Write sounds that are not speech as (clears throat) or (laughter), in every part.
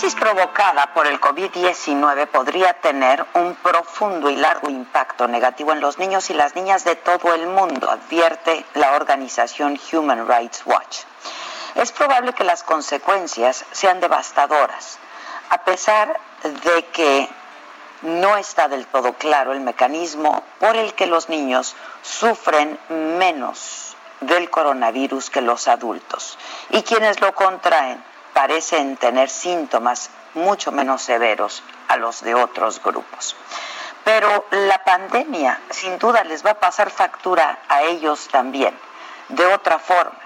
Crisis provocada por el COVID-19 podría tener un profundo y largo impacto negativo en los niños y las niñas de todo el mundo, advierte la organización Human Rights Watch. Es probable que las consecuencias sean devastadoras, a pesar de que no está del todo claro el mecanismo por el que los niños sufren menos del coronavirus que los adultos y quienes lo contraen parecen tener síntomas mucho menos severos a los de otros grupos. Pero la pandemia sin duda les va a pasar factura a ellos también, de otra forma.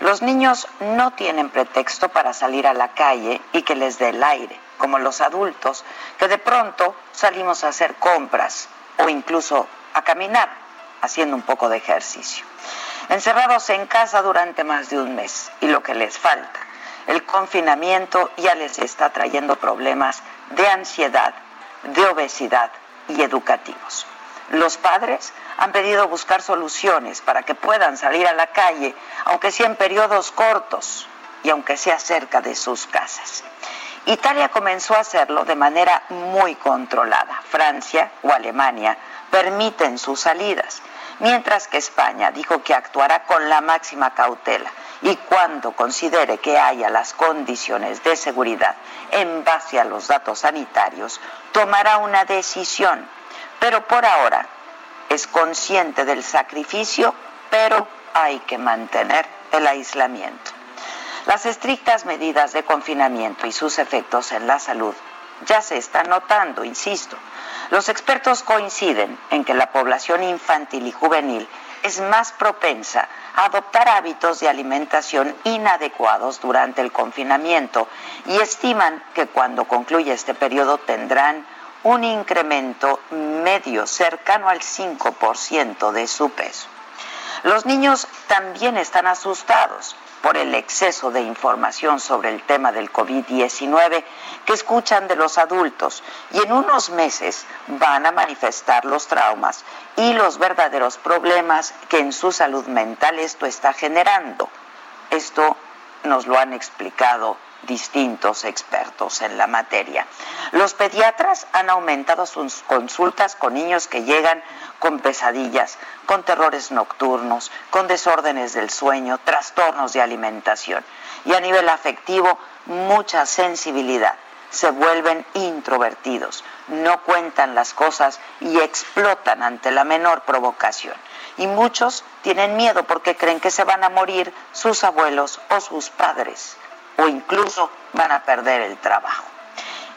Los niños no tienen pretexto para salir a la calle y que les dé el aire, como los adultos, que de pronto salimos a hacer compras o incluso a caminar, haciendo un poco de ejercicio. Encerrados en casa durante más de un mes y lo que les falta el confinamiento ya les está trayendo problemas de ansiedad, de obesidad y educativos. Los padres han pedido buscar soluciones para que puedan salir a la calle, aunque sea en periodos cortos y aunque sea cerca de sus casas. Italia comenzó a hacerlo de manera muy controlada. Francia o Alemania permiten sus salidas, mientras que España dijo que actuará con la máxima cautela y cuando considere que haya las condiciones de seguridad en base a los datos sanitarios, tomará una decisión. Pero por ahora es consciente del sacrificio, pero hay que mantener el aislamiento. Las estrictas medidas de confinamiento y sus efectos en la salud ya se están notando, insisto. Los expertos coinciden en que la población infantil y juvenil es más propensa a adoptar hábitos de alimentación inadecuados durante el confinamiento y estiman que cuando concluya este periodo tendrán un incremento medio cercano al 5% de su peso. Los niños también están asustados por el exceso de información sobre el tema del COVID-19 que escuchan de los adultos y en unos meses van a manifestar los traumas y los verdaderos problemas que en su salud mental esto está generando. Esto nos lo han explicado distintos expertos en la materia. Los pediatras han aumentado sus consultas con niños que llegan con pesadillas, con terrores nocturnos, con desórdenes del sueño, trastornos de alimentación y a nivel afectivo mucha sensibilidad. Se vuelven introvertidos, no cuentan las cosas y explotan ante la menor provocación. Y muchos tienen miedo porque creen que se van a morir sus abuelos o sus padres o incluso van a perder el trabajo.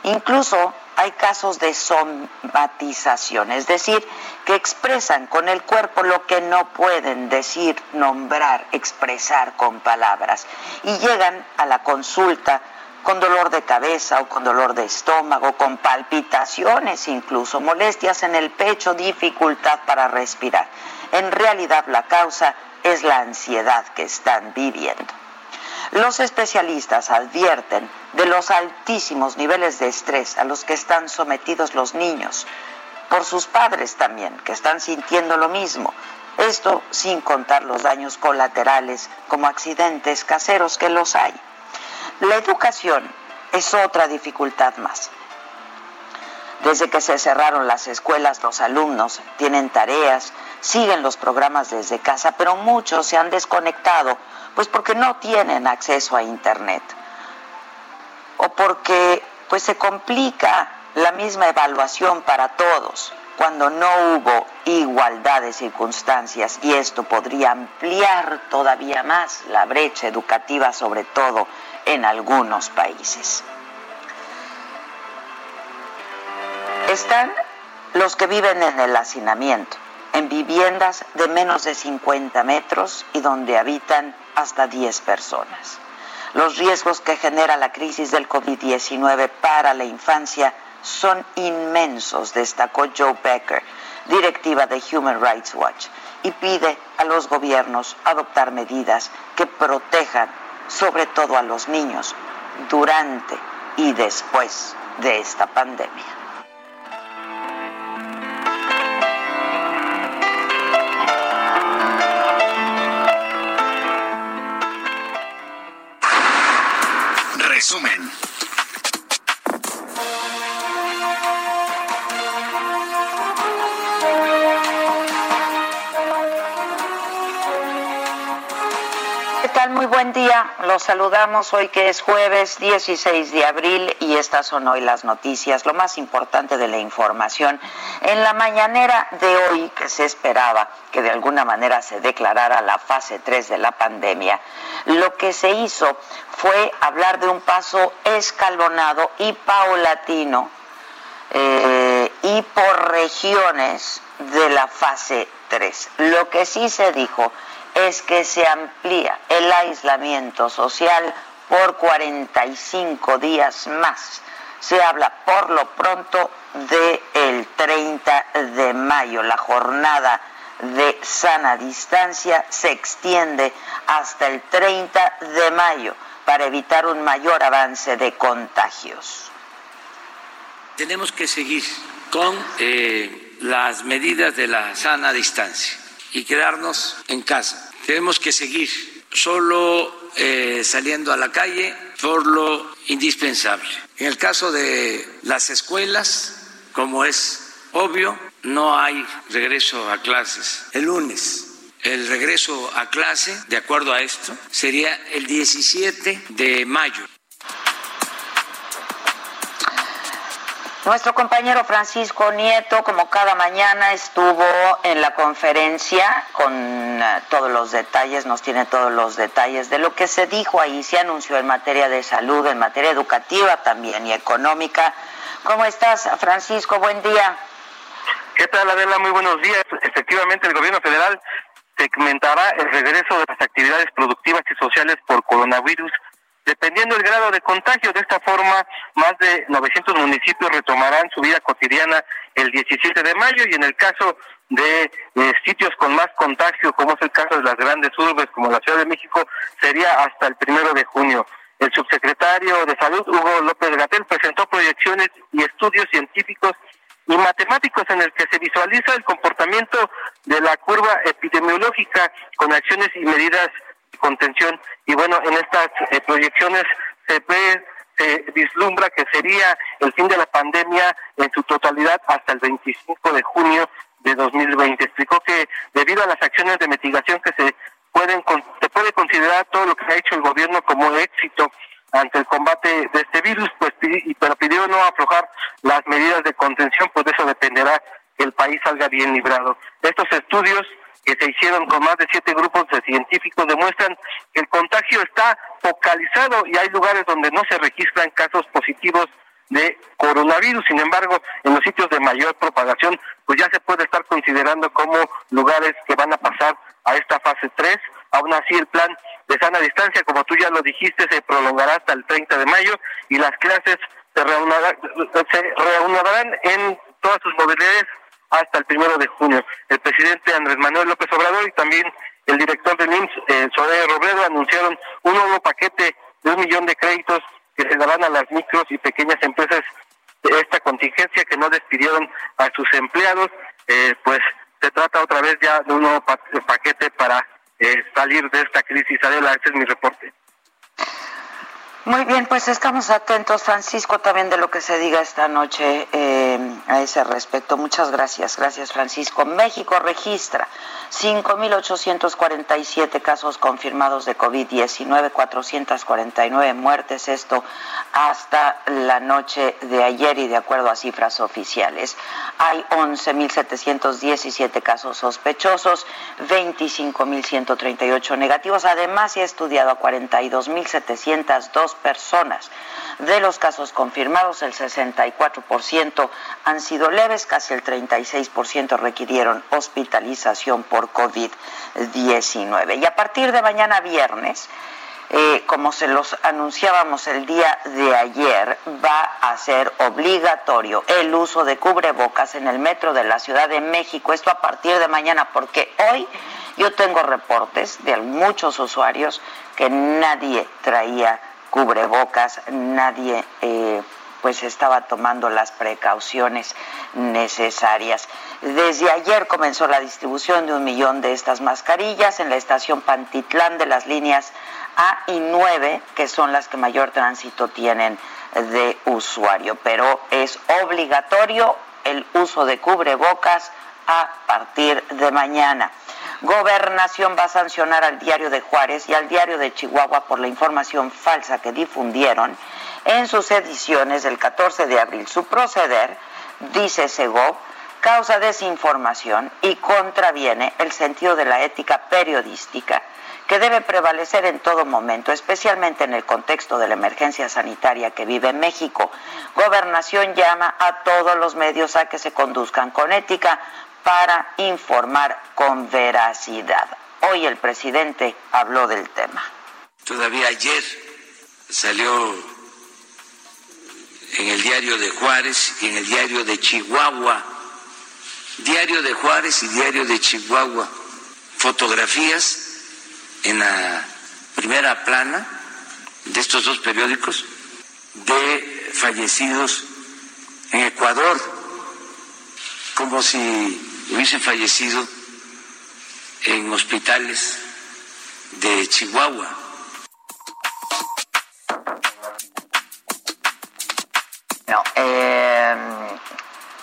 Incluso hay casos de somatización, es decir, que expresan con el cuerpo lo que no pueden decir, nombrar, expresar con palabras y llegan a la consulta con dolor de cabeza o con dolor de estómago, con palpitaciones incluso, molestias en el pecho, dificultad para respirar. En realidad la causa es la ansiedad que están viviendo. Los especialistas advierten de los altísimos niveles de estrés a los que están sometidos los niños, por sus padres también, que están sintiendo lo mismo. Esto sin contar los daños colaterales como accidentes caseros que los hay. La educación es otra dificultad más. Desde que se cerraron las escuelas, los alumnos tienen tareas, siguen los programas desde casa, pero muchos se han desconectado, pues porque no tienen acceso a Internet o porque pues se complica la misma evaluación para todos cuando no hubo igualdad de circunstancias y esto podría ampliar todavía más la brecha educativa, sobre todo en algunos países. Están los que viven en el hacinamiento, en viviendas de menos de 50 metros y donde habitan hasta 10 personas. Los riesgos que genera la crisis del COVID-19 para la infancia son inmensos, destacó Joe Becker, directiva de Human Rights Watch, y pide a los gobiernos adoptar medidas que protejan sobre todo a los niños durante y después de esta pandemia. Resumen. Buen día. Los saludamos hoy que es jueves 16 de abril y estas son hoy las noticias, lo más importante de la información. En la mañanera de hoy que se esperaba que de alguna manera se declarara la fase 3 de la pandemia, lo que se hizo fue hablar de un paso escalonado y paulatino eh, y por regiones de la fase 3. Lo que sí se dijo es que se amplía el aislamiento social por 45 días más. Se habla por lo pronto del el 30 de mayo. La jornada de sana distancia se extiende hasta el 30 de mayo para evitar un mayor avance de contagios. Tenemos que seguir con eh, las medidas de la sana distancia y quedarnos en casa. Tenemos que seguir solo eh, saliendo a la calle por lo indispensable. En el caso de las escuelas, como es obvio, no hay regreso a clases el lunes. El regreso a clase, de acuerdo a esto, sería el 17 de mayo. Nuestro compañero Francisco Nieto, como cada mañana, estuvo en la conferencia con eh, todos los detalles, nos tiene todos los detalles de lo que se dijo ahí, se anunció en materia de salud, en materia educativa también y económica. ¿Cómo estás, Francisco? Buen día. ¿Qué tal, Adela? Muy buenos días. Efectivamente, el gobierno federal segmentará el regreso de las actividades productivas y sociales por coronavirus Dependiendo del grado de contagio, de esta forma, más de 900 municipios retomarán su vida cotidiana el 17 de mayo y en el caso de eh, sitios con más contagio, como es el caso de las grandes urbes como la Ciudad de México, sería hasta el primero de junio. El subsecretario de Salud, Hugo López Gatel, presentó proyecciones y estudios científicos y matemáticos en el que se visualiza el comportamiento de la curva epidemiológica con acciones y medidas contención. Y bueno, en estas eh, proyecciones se ve, se vislumbra que sería el fin de la pandemia en su totalidad hasta el 25 de junio de 2020. Explicó que debido a las acciones de mitigación que se pueden se puede considerar todo lo que ha hecho el gobierno como éxito ante el combate de este virus, pues pero pidió no aflojar las medidas de contención, pues de eso dependerá que el país salga bien librado. Estos estudios que se hicieron con más de siete grupos de científicos demuestran que el contagio está focalizado y hay lugares donde no se registran casos positivos de coronavirus. Sin embargo, en los sitios de mayor propagación, pues ya se puede estar considerando como lugares que van a pasar a esta fase 3. Aún así, el plan de sana distancia, como tú ya lo dijiste, se prolongará hasta el 30 de mayo y las clases se reanudarán, en todas sus modalidades hasta el primero de junio. El presidente Andrés Manuel López Obrador y también el director del IMSS, eh, Robledo, anunciaron un nuevo paquete de un millón de créditos que se darán a las micros y pequeñas empresas de esta contingencia que no despidieron a sus empleados. Eh, pues se trata otra vez ya de un nuevo paquete para eh, salir de esta crisis. Adela, este es mi reporte. Muy bien, pues estamos atentos, Francisco, también de lo que se diga esta noche eh, a ese respecto. Muchas gracias. Gracias, Francisco. México registra 5.847 casos confirmados de COVID-19, 449 muertes, esto hasta la noche de ayer y de acuerdo a cifras oficiales. Hay 11.717 casos sospechosos, 25.138 negativos. Además, se ha estudiado a 42.702 personas. De los casos confirmados, el 64% han sido leves, casi el 36% requirieron hospitalización por COVID-19. Y a partir de mañana viernes, eh, como se los anunciábamos el día de ayer, va a ser obligatorio el uso de cubrebocas en el metro de la Ciudad de México. Esto a partir de mañana, porque hoy yo tengo reportes de muchos usuarios que nadie traía cubrebocas, nadie... Eh, pues estaba tomando las precauciones necesarias. Desde ayer comenzó la distribución de un millón de estas mascarillas en la estación Pantitlán de las líneas A y 9, que son las que mayor tránsito tienen de usuario, pero es obligatorio el uso de cubrebocas a partir de mañana. Gobernación va a sancionar al diario de Juárez y al diario de Chihuahua por la información falsa que difundieron en sus ediciones del 14 de abril. Su proceder, dice Segov, causa desinformación y contraviene el sentido de la ética periodística que debe prevalecer en todo momento, especialmente en el contexto de la emergencia sanitaria que vive México. Gobernación llama a todos los medios a que se conduzcan con ética para informar con veracidad. Hoy el presidente habló del tema. Todavía ayer salió en el diario de Juárez y en el diario de Chihuahua, diario de Juárez y diario de Chihuahua, fotografías en la primera plana de estos dos periódicos de fallecidos en Ecuador, como si hubiesen fallecido en hospitales de Chihuahua. No, eh,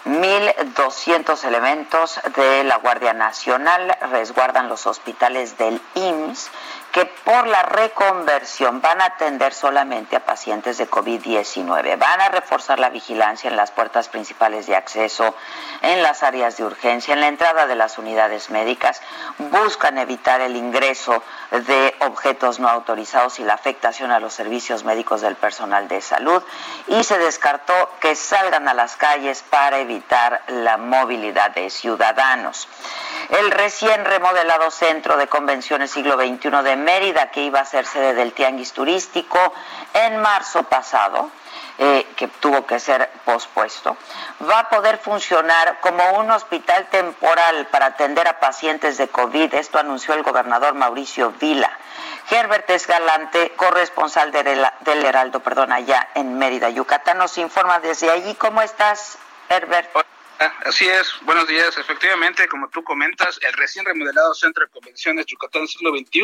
1.200 elementos de la Guardia Nacional resguardan los hospitales del IMSS que por la reconversión van a atender solamente a pacientes de COVID-19. Van a reforzar la vigilancia en las puertas principales de acceso, en las áreas de urgencia, en la entrada de las unidades médicas. Buscan evitar el ingreso de objetos no autorizados y la afectación a los servicios médicos del personal de salud. Y se descartó que salgan a las calles para evitar la movilidad de ciudadanos. El recién remodelado Centro de Convenciones Siglo XXI de Mérida, que iba a ser sede del Tianguis Turístico en marzo pasado, eh, que tuvo que ser pospuesto, va a poder funcionar como un hospital temporal para atender a pacientes de COVID. Esto anunció el gobernador Mauricio Vila. Herbert Esgalante, corresponsal del Heraldo, perdón, allá en Mérida, Yucatán, nos informa desde allí. ¿Cómo estás, Herbert? Así es, buenos días. Efectivamente, como tú comentas, el recién remodelado Centro de Convenciones Yucatán Siglo XXI,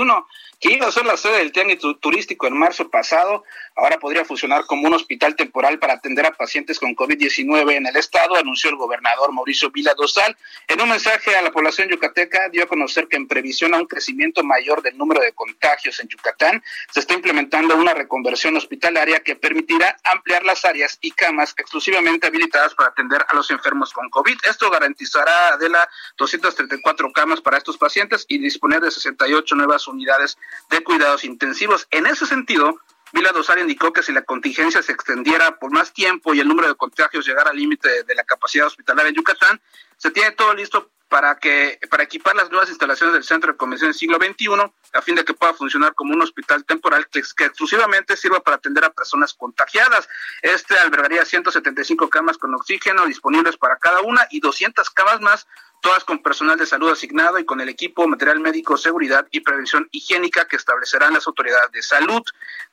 que iba a ser la sede del tianguis turístico en marzo pasado, ahora podría funcionar como un hospital temporal para atender a pacientes con COVID-19 en el estado, anunció el gobernador Mauricio Vila Dosal. En un mensaje a la población yucateca, dio a conocer que en previsión a un crecimiento mayor del número de contagios en Yucatán, se está implementando una reconversión hospitalaria que permitirá ampliar las áreas y camas exclusivamente habilitadas para atender a los enfermos con COVID. Esto garantizará de la 234 camas para estos pacientes y disponer de 68 nuevas unidades de cuidados intensivos. En ese sentido, Vila Dosal indicó que si la contingencia se extendiera por más tiempo y el número de contagios llegara al límite de la capacidad hospitalaria en Yucatán, se tiene todo listo para que para equipar las nuevas instalaciones del Centro de Convenciones Siglo XXI a fin de que pueda funcionar como un hospital temporal que, que, exclusivamente sirva para atender a personas contagiadas. Este albergaría 175 camas con oxígeno disponibles para cada una y 200 camas más todas con personal de salud asignado y con el equipo, material médico, seguridad y prevención higiénica que establecerán las autoridades de salud.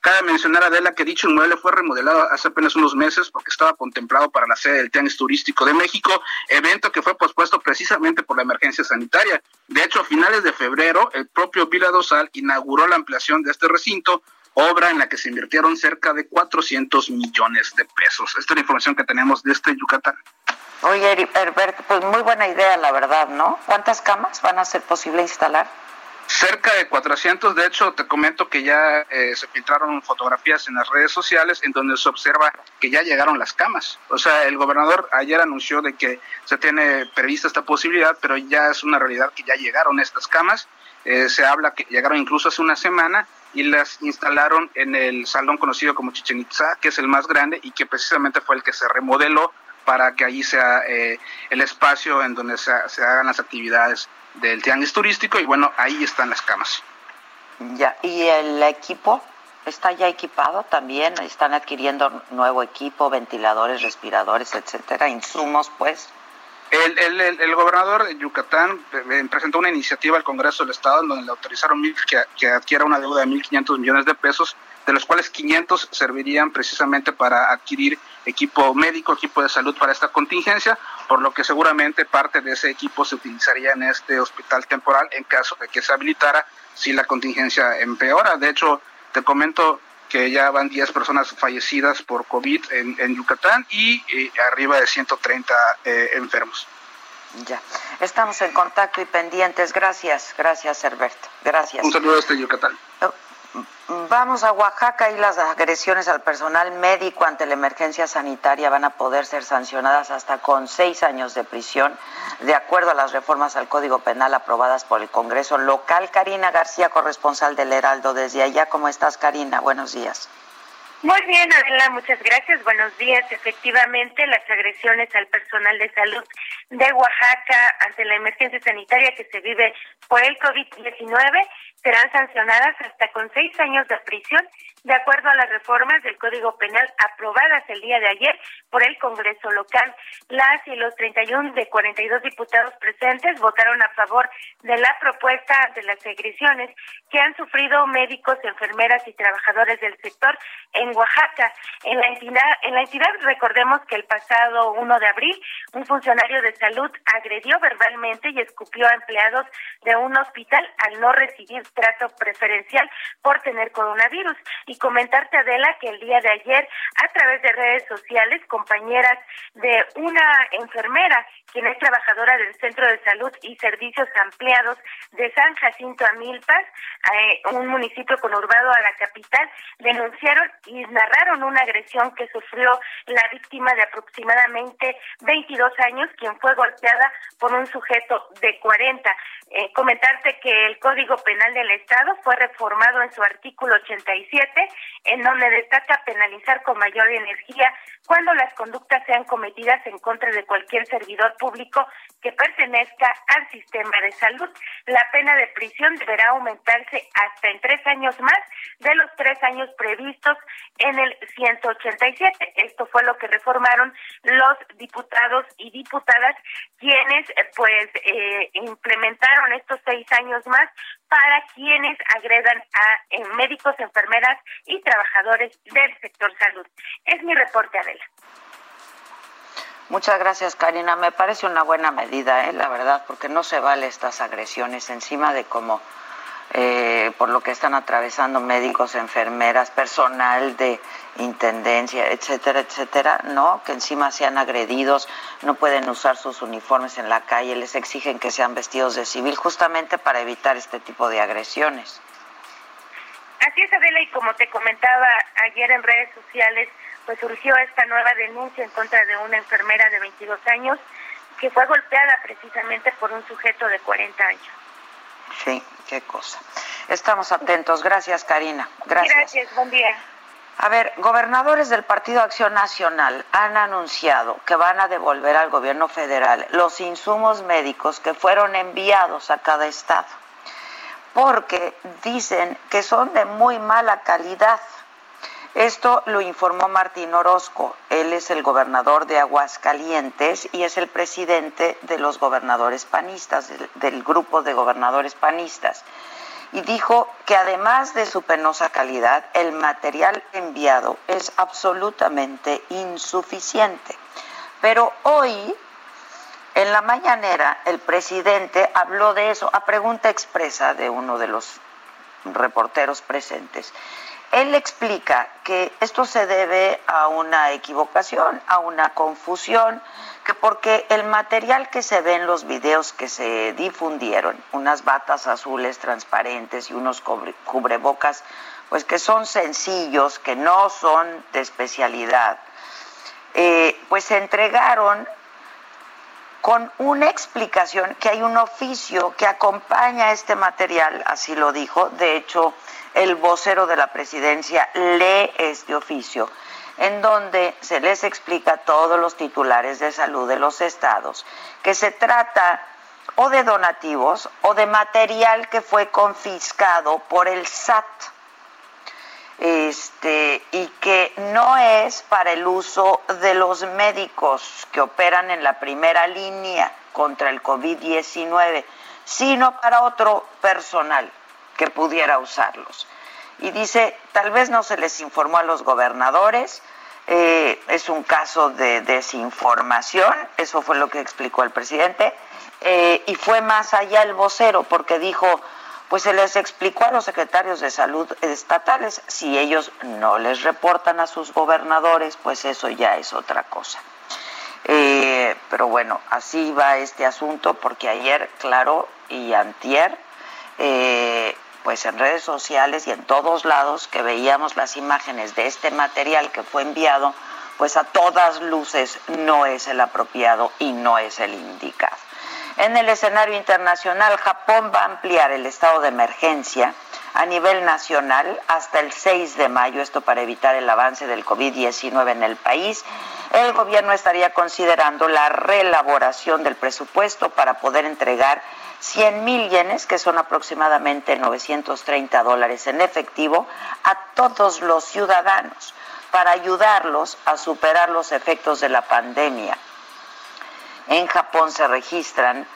Cabe mencionar, Adela, que dicho inmueble fue remodelado hace apenas unos meses porque estaba contemplado para la sede del Tianguis Turístico de México, evento que fue pospuesto precisamente por la emergencia sanitaria. De hecho, a finales de febrero, el propio Vila Dosal inauguró la ampliación de este recinto, obra en la que se invirtieron cerca de 400 millones de pesos. Esta es la información que tenemos de este Yucatán. Oye, Herbert, pues muy buena idea, la verdad, ¿no? ¿Cuántas camas van a ser posible instalar? Cerca de 400, de hecho te comento que ya eh, se filtraron fotografías en las redes sociales en donde se observa que ya llegaron las camas. O sea, el gobernador ayer anunció de que se tiene prevista esta posibilidad, pero ya es una realidad que ya llegaron estas camas. Eh, se habla que llegaron incluso hace una semana y las instalaron en el salón conocido como Chichen Itza, que es el más grande y que precisamente fue el que se remodeló para que allí sea eh, el espacio en donde se, se hagan las actividades del tianguis turístico y bueno, ahí están las camas. Ya, ¿y el equipo está ya equipado también? ¿Están adquiriendo nuevo equipo, ventiladores, respiradores, etcétera, insumos pues? El, el, el, gobernador de Yucatán eh, presentó una iniciativa al Congreso del Estado en donde le autorizaron que, que adquiera una deuda de 1.500 millones de pesos, de los cuales 500 servirían precisamente para adquirir equipo médico, equipo de salud para esta contingencia, por lo que seguramente parte de ese equipo se utilizaría en este hospital temporal en caso de que se habilitara si la contingencia empeora. De hecho, te comento que ya van 10 personas fallecidas por COVID en, Yucatán y eh, arriba de 130 eh, enfermos. Ya, estamos en contacto y pendientes. Gracias, gracias, Herberto. Gracias. Un saludo desde Yucatán. Vamos a Oaxaca y las agresiones al personal médico ante la emergencia sanitaria van a poder ser sancionadas hasta con seis años de prisión, de acuerdo a las reformas al Código Penal aprobadas por el Congreso local. Karina García, corresponsal del Heraldo, desde allá. ¿Cómo estás, Karina? Buenos días. Muy bien, Adela, muchas gracias. Buenos días. Efectivamente, las agresiones al personal de salud de Oaxaca ante la emergencia sanitaria que se vive por el COVID-19 serán sancionadas hasta con seis años de prisión, de acuerdo a las reformas del Código Penal aprobadas el día de ayer por el Congreso local. Las y los 31 de 42 diputados presentes votaron a favor de la propuesta de las agresiones que han sufrido médicos, enfermeras y trabajadores del sector en Oaxaca. En la entidad, en la entidad recordemos que el pasado 1 de abril un funcionario de salud agredió verbalmente y escupió a empleados de un hospital al no recibir trato preferencial por tener coronavirus. Y comentarte, Adela, que el día de ayer, a través de redes sociales, compañeras de una enfermera, quien es trabajadora del Centro de Salud y Servicios Ampliados de San Jacinto Amilpas, eh, un municipio conurbado a la capital, denunciaron y narraron una agresión que sufrió la víctima de aproximadamente 22 años, quien fue golpeada por un sujeto de 40. Eh, comentarte que el Código Penal del Estado fue reformado en su artículo 87, en donde destaca penalizar con mayor energía cuando las conductas sean cometidas en contra de cualquier servidor público que pertenezca al sistema de salud. La pena de prisión deberá aumentarse hasta en tres años más de los tres años previstos en el 187. Esto fue lo que reformaron los diputados y diputadas quienes pues eh, implementaron estos seis años más para quienes agredan a eh, médicos, enfermeras y trabajadores del sector salud. Es mi reporte, Adela. Muchas gracias, Karina. Me parece una buena medida, ¿eh? la verdad, porque no se vale estas agresiones encima de cómo eh, por lo que están atravesando médicos, enfermeras, personal de intendencia, etcétera, etcétera, ¿no? Que encima sean agredidos, no pueden usar sus uniformes en la calle, les exigen que sean vestidos de civil justamente para evitar este tipo de agresiones. Así es, Adela, y como te comentaba ayer en redes sociales, pues surgió esta nueva denuncia en contra de una enfermera de 22 años que fue golpeada precisamente por un sujeto de 40 años. Sí, qué cosa. Estamos atentos. Gracias, Karina. Gracias. Gracias, buen día. A ver, gobernadores del Partido Acción Nacional han anunciado que van a devolver al gobierno federal los insumos médicos que fueron enviados a cada estado, porque dicen que son de muy mala calidad. Esto lo informó Martín Orozco. Él es el gobernador de Aguascalientes y es el presidente de los gobernadores panistas, del, grupo de gobernadores panistas. Y dijo que además de su penosa calidad, el material enviado es absolutamente insuficiente. Pero hoy, en la mañanera, el presidente habló de eso a pregunta expresa de uno de los reporteros presentes él explica que esto se debe a una equivocación, a una confusión, que porque el material que se ve en los videos que se difundieron, unas batas azules transparentes y unos cubrebocas, pues que son sencillos, que no son de especialidad, eh, pues se entregaron con una explicación que hay un oficio que acompaña este material, así lo dijo, de hecho el vocero de la presidencia lee este oficio en donde se les explica a todos los titulares de salud de los estados que se trata o de donativos o de material que fue confiscado por el SAT este, y que no es para el uso de los médicos que operan en la primera línea contra el COVID-19, sino para otro personal que pudiera usarlos. Y dice, tal vez no se les informó a los gobernadores, eh, es un caso de desinformación, eso fue lo que explicó el presidente, eh, y fue más allá el vocero porque dijo, pues se les explicó a los secretarios de salud estatales, si ellos no les reportan a sus gobernadores, pues eso ya es otra cosa. Eh, pero bueno, así va este asunto porque ayer, claro, y antier, pues en redes sociales y en todos lados que veíamos las imágenes de este material que fue enviado, pues a todas luces no es el apropiado y no es el indicado. En el escenario internacional, Japón va a ampliar el estado de emergencia a nivel nacional hasta el 6 de mayo, esto para evitar el avance del COVID-19 en el país. El gobierno estaría considerando la reelaboración del presupuesto para poder entregar 100 mil yenes, que son aproximadamente 930 dólares en efectivo, a todos los ciudadanos para ayudarlos a superar los efectos de la pandemia. En Japón se registran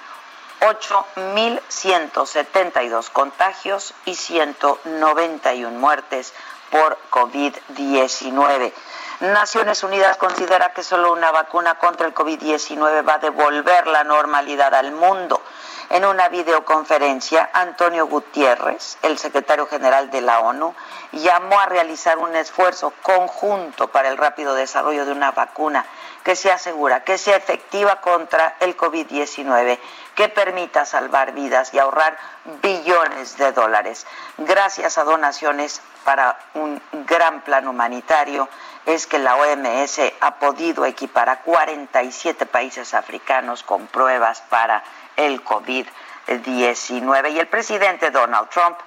8.172 contagios y 191 muertes por COVID-19. Naciones Unidas considera que solo una vacuna contra el COVID-19 va a devolver la normalidad al mundo. En una videoconferencia, Antonio Gutiérrez, el secretario general de la ONU, llamó a realizar un esfuerzo conjunto para el rápido desarrollo de una vacuna que se asegura que sea efectiva contra el COVID-19, que permita salvar vidas y ahorrar billones de dólares. Gracias a donaciones para un gran plan humanitario, es que la OMS ha podido equipar a 47 países africanos con pruebas para el COVID-19. Y el presidente Donald Trump,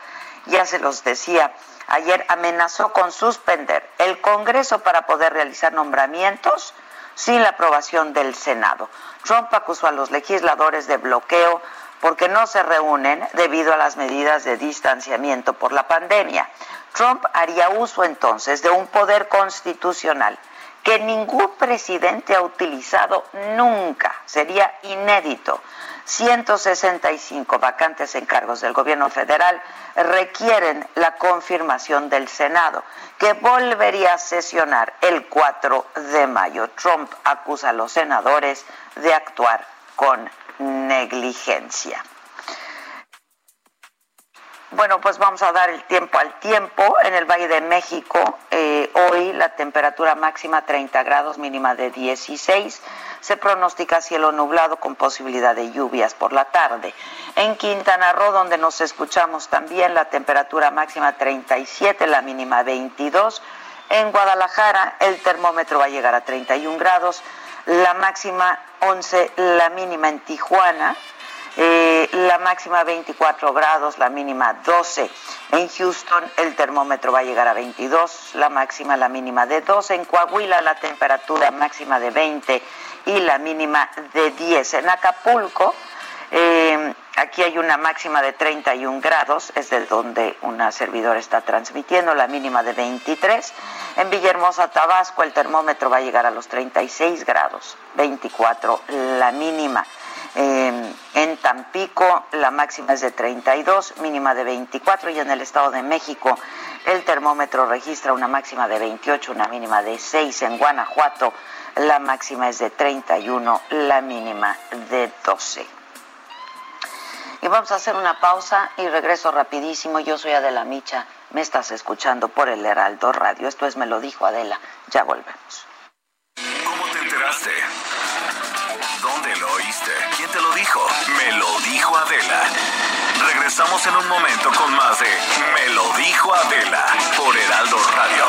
ya se los decía, ayer amenazó con suspender el Congreso para poder realizar nombramientos sin la aprobación del Senado. Trump acusó a los legisladores de bloqueo porque no se reúnen debido a las medidas de distanciamiento por la pandemia. Trump haría uso entonces de un poder constitucional que ningún presidente ha utilizado nunca, sería inédito. 165 vacantes en cargos del gobierno federal requieren la confirmación del Senado, que volvería a sesionar el 4 de mayo. Trump acusa a los senadores de actuar con negligencia. Bueno, pues vamos a dar el tiempo al tiempo. En el Valle de México, eh, hoy la temperatura máxima 30 grados, mínima de 16. Se pronostica cielo nublado con posibilidad de lluvias por la tarde. En Quintana Roo, donde nos escuchamos también, la temperatura máxima 37, la mínima 22. En Guadalajara, el termómetro va a llegar a 31 grados, la máxima 11, la mínima en Tijuana eh, la máxima 24 grados, la mínima 12. En Houston el termómetro va a llegar a 22, la máxima, la mínima de 12. En Coahuila la temperatura máxima de 20 y la mínima de 10. En Acapulco, eh, aquí hay una máxima de 31 grados, es de donde una servidora está transmitiendo, la mínima de 23. En Villahermosa, Tabasco, el termómetro va a llegar a los 36 grados, 24 la mínima. Eh, en Tampico la máxima es de 32, mínima de 24 y en el Estado de México el termómetro registra una máxima de 28, una mínima de 6. En Guanajuato la máxima es de 31, la mínima de 12. Y vamos a hacer una pausa y regreso rapidísimo. Yo soy Adela Micha Me estás escuchando por el Heraldo Radio. Esto es Me lo dijo Adela. Ya volvemos. ¿Cómo te enteraste? ¿Dónde lo oíste? ¿Quién te lo dijo? Me lo dijo Adela. Regresamos en un momento con más de Me lo dijo Adela por Heraldo Radio.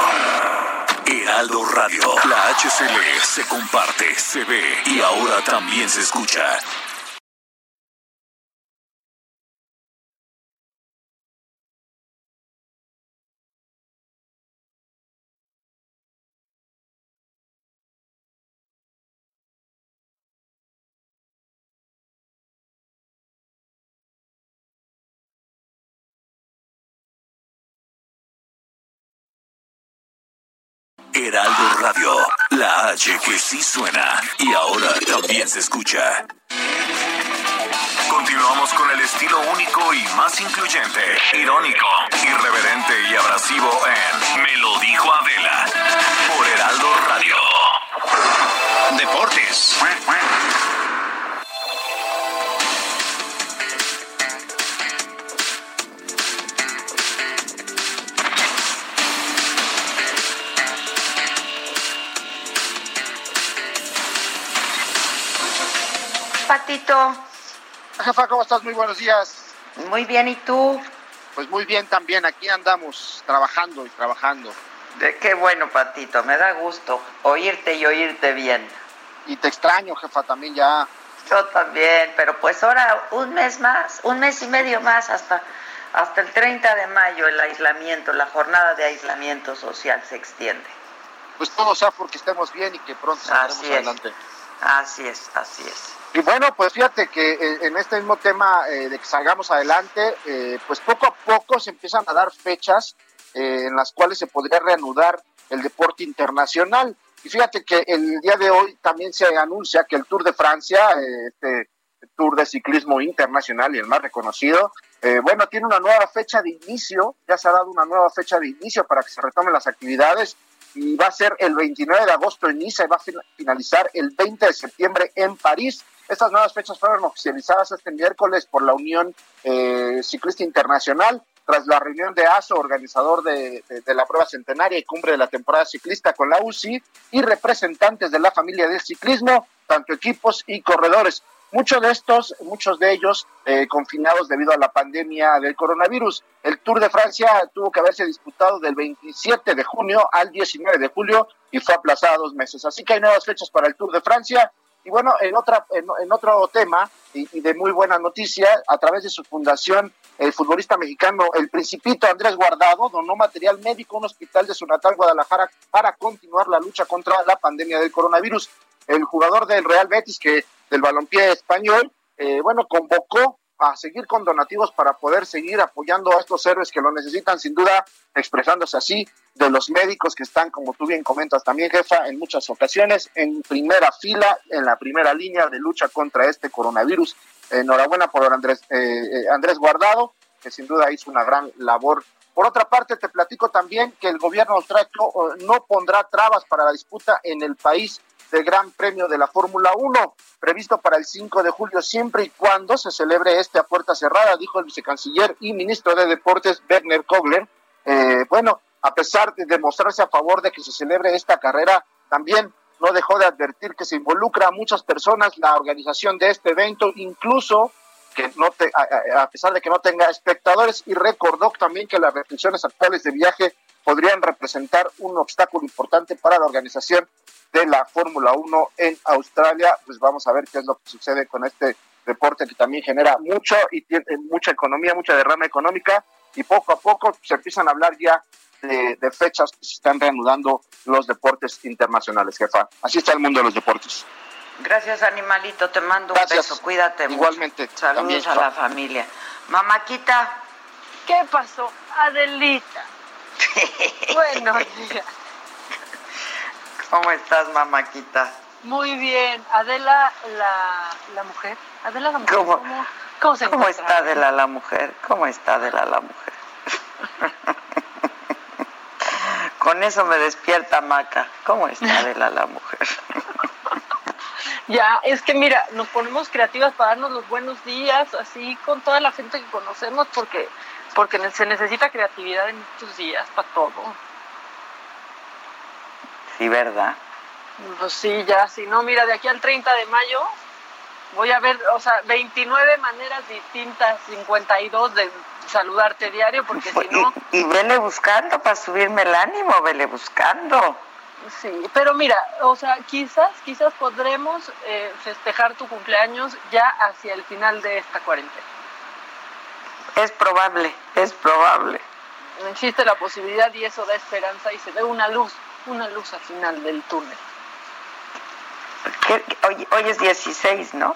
Heraldo Radio. La HCL se comparte, se ve y ahora también se escucha. H que sí suena y ahora también se escucha. Continuamos con el estilo único y más incluyente, irónico, irreverente y abrasivo en Me lo dijo Adela por Heraldo Radio. Deportes. Patito. Jefa, ¿cómo estás? Muy buenos días. Muy bien, ¿y tú? Pues muy bien también, aquí andamos trabajando y trabajando. De qué bueno, Patito, me da gusto oírte y oírte bien. Y te extraño, jefa, también ya. Yo también, pero pues ahora un mes más, un mes y medio más hasta, hasta el 30 de mayo el aislamiento, la jornada de aislamiento social se extiende. Pues todo sea porque estemos bien y que pronto salgamos es. Así es, así es. Y bueno, pues fíjate que eh, en este mismo tema eh, de que salgamos adelante, eh, pues poco a poco se empiezan a dar fechas eh, en las cuales se podría reanudar el deporte internacional. Y fíjate que el día de hoy también se anuncia que el Tour de Francia, eh, este Tour de ciclismo internacional y el más reconocido, bueno, tiene una nueva fecha de inicio, ya se ha dado una nueva fecha de inicio para que se retomen las actividades y va a ser el 29 de agosto en Niza y va a fin- finalizar el 20 de septiembre en París. Estas nuevas fechas fueron oficializadas este miércoles por la Unión eh, Ciclista Internacional tras la reunión de ASO, organizador de- de la prueba centenaria y cumbre de la temporada ciclista con la UCI y representantes de la familia del ciclismo, tanto equipos y corredores. Muchos de estos, muchos de ellos eh, confinados debido a la pandemia del coronavirus. El Tour de Francia tuvo que haberse disputado del 27 de junio al 19 de julio y fue aplazado dos meses. Así que hay nuevas fechas para el Tour de Francia. Y bueno, en, otra, en, otro tema y, y de muy buena noticia, a través de su fundación, el futbolista mexicano, el Principito Andrés Guardado, donó material médico a un hospital de su natal Guadalajara para continuar la lucha contra la pandemia del coronavirus. El jugador del Real Betis, que del balompié español, eh, bueno, convocó a seguir con donativos para poder seguir apoyando a estos héroes que lo necesitan, sin duda, expresándose así, de los médicos que están, como tú bien comentas también, jefa, en muchas ocasiones, en primera fila, en la primera línea de lucha contra este coronavirus. Enhorabuena por Andrés, eh, eh, Andrés Guardado, que sin duda hizo una gran labor. Por otra parte, te platico también que el gobierno austriaco no pondrá trabas para la disputa en el país del Gran Premio de la Fórmula 1, previsto para el 5 de julio, siempre y cuando se celebre este a puerta cerrada, dijo el vicecanciller y ministro de Deportes, Werner Kogler. Eh, bueno, a pesar de demostrarse a favor de que se celebre esta carrera, también no dejó de advertir que se involucra a muchas personas la organización de este evento, incluso que no te, a, a, pesar de que no tenga espectadores, y recordó también que las restricciones actuales de viaje podrían representar un obstáculo importante para la organización de la Fórmula 1 en Australia. Pues vamos a ver qué es lo que sucede con este deporte que también genera mucho y tiene mucha economía, mucha derrama económica y poco a poco se empiezan a hablar ya de, de fechas que se están reanudando los deportes internacionales, jefa. Así está el mundo de los deportes. Gracias, animalito. Te mando Gracias. un beso. Cuídate. Igualmente. Mucho. Saludos También, a la familia. Mamáquita. ¿Qué pasó? Adelita. (laughs) Buenos días. ¿Cómo estás, Mamáquita? Muy bien. Adela, la, la mujer. Adela, la mujer. ¿Cómo, ¿Cómo, cómo se ¿Cómo está Adela la mujer? ¿Cómo está Adela la mujer? (laughs) Con eso me despierta Maca. ¿Cómo está Adela la mujer? (laughs) Ya, es que mira, nos ponemos creativas para darnos los buenos días, así con toda la gente que conocemos, porque porque se necesita creatividad en estos días para todo. Sí, ¿verdad? Pues sí, ya, si no, mira, de aquí al 30 de mayo voy a ver, o sea, 29 maneras distintas, 52 de saludarte diario, porque si no... Y, y vele buscando para subirme el ánimo, vele buscando. Sí, pero mira, o sea, quizás, quizás podremos eh, festejar tu cumpleaños ya hacia el final de esta cuarentena. Es probable, es probable. Existe la posibilidad y eso da esperanza y se ve una luz, una luz al final del túnel. ¿Qué- Hoy, hoy es 16, ¿no?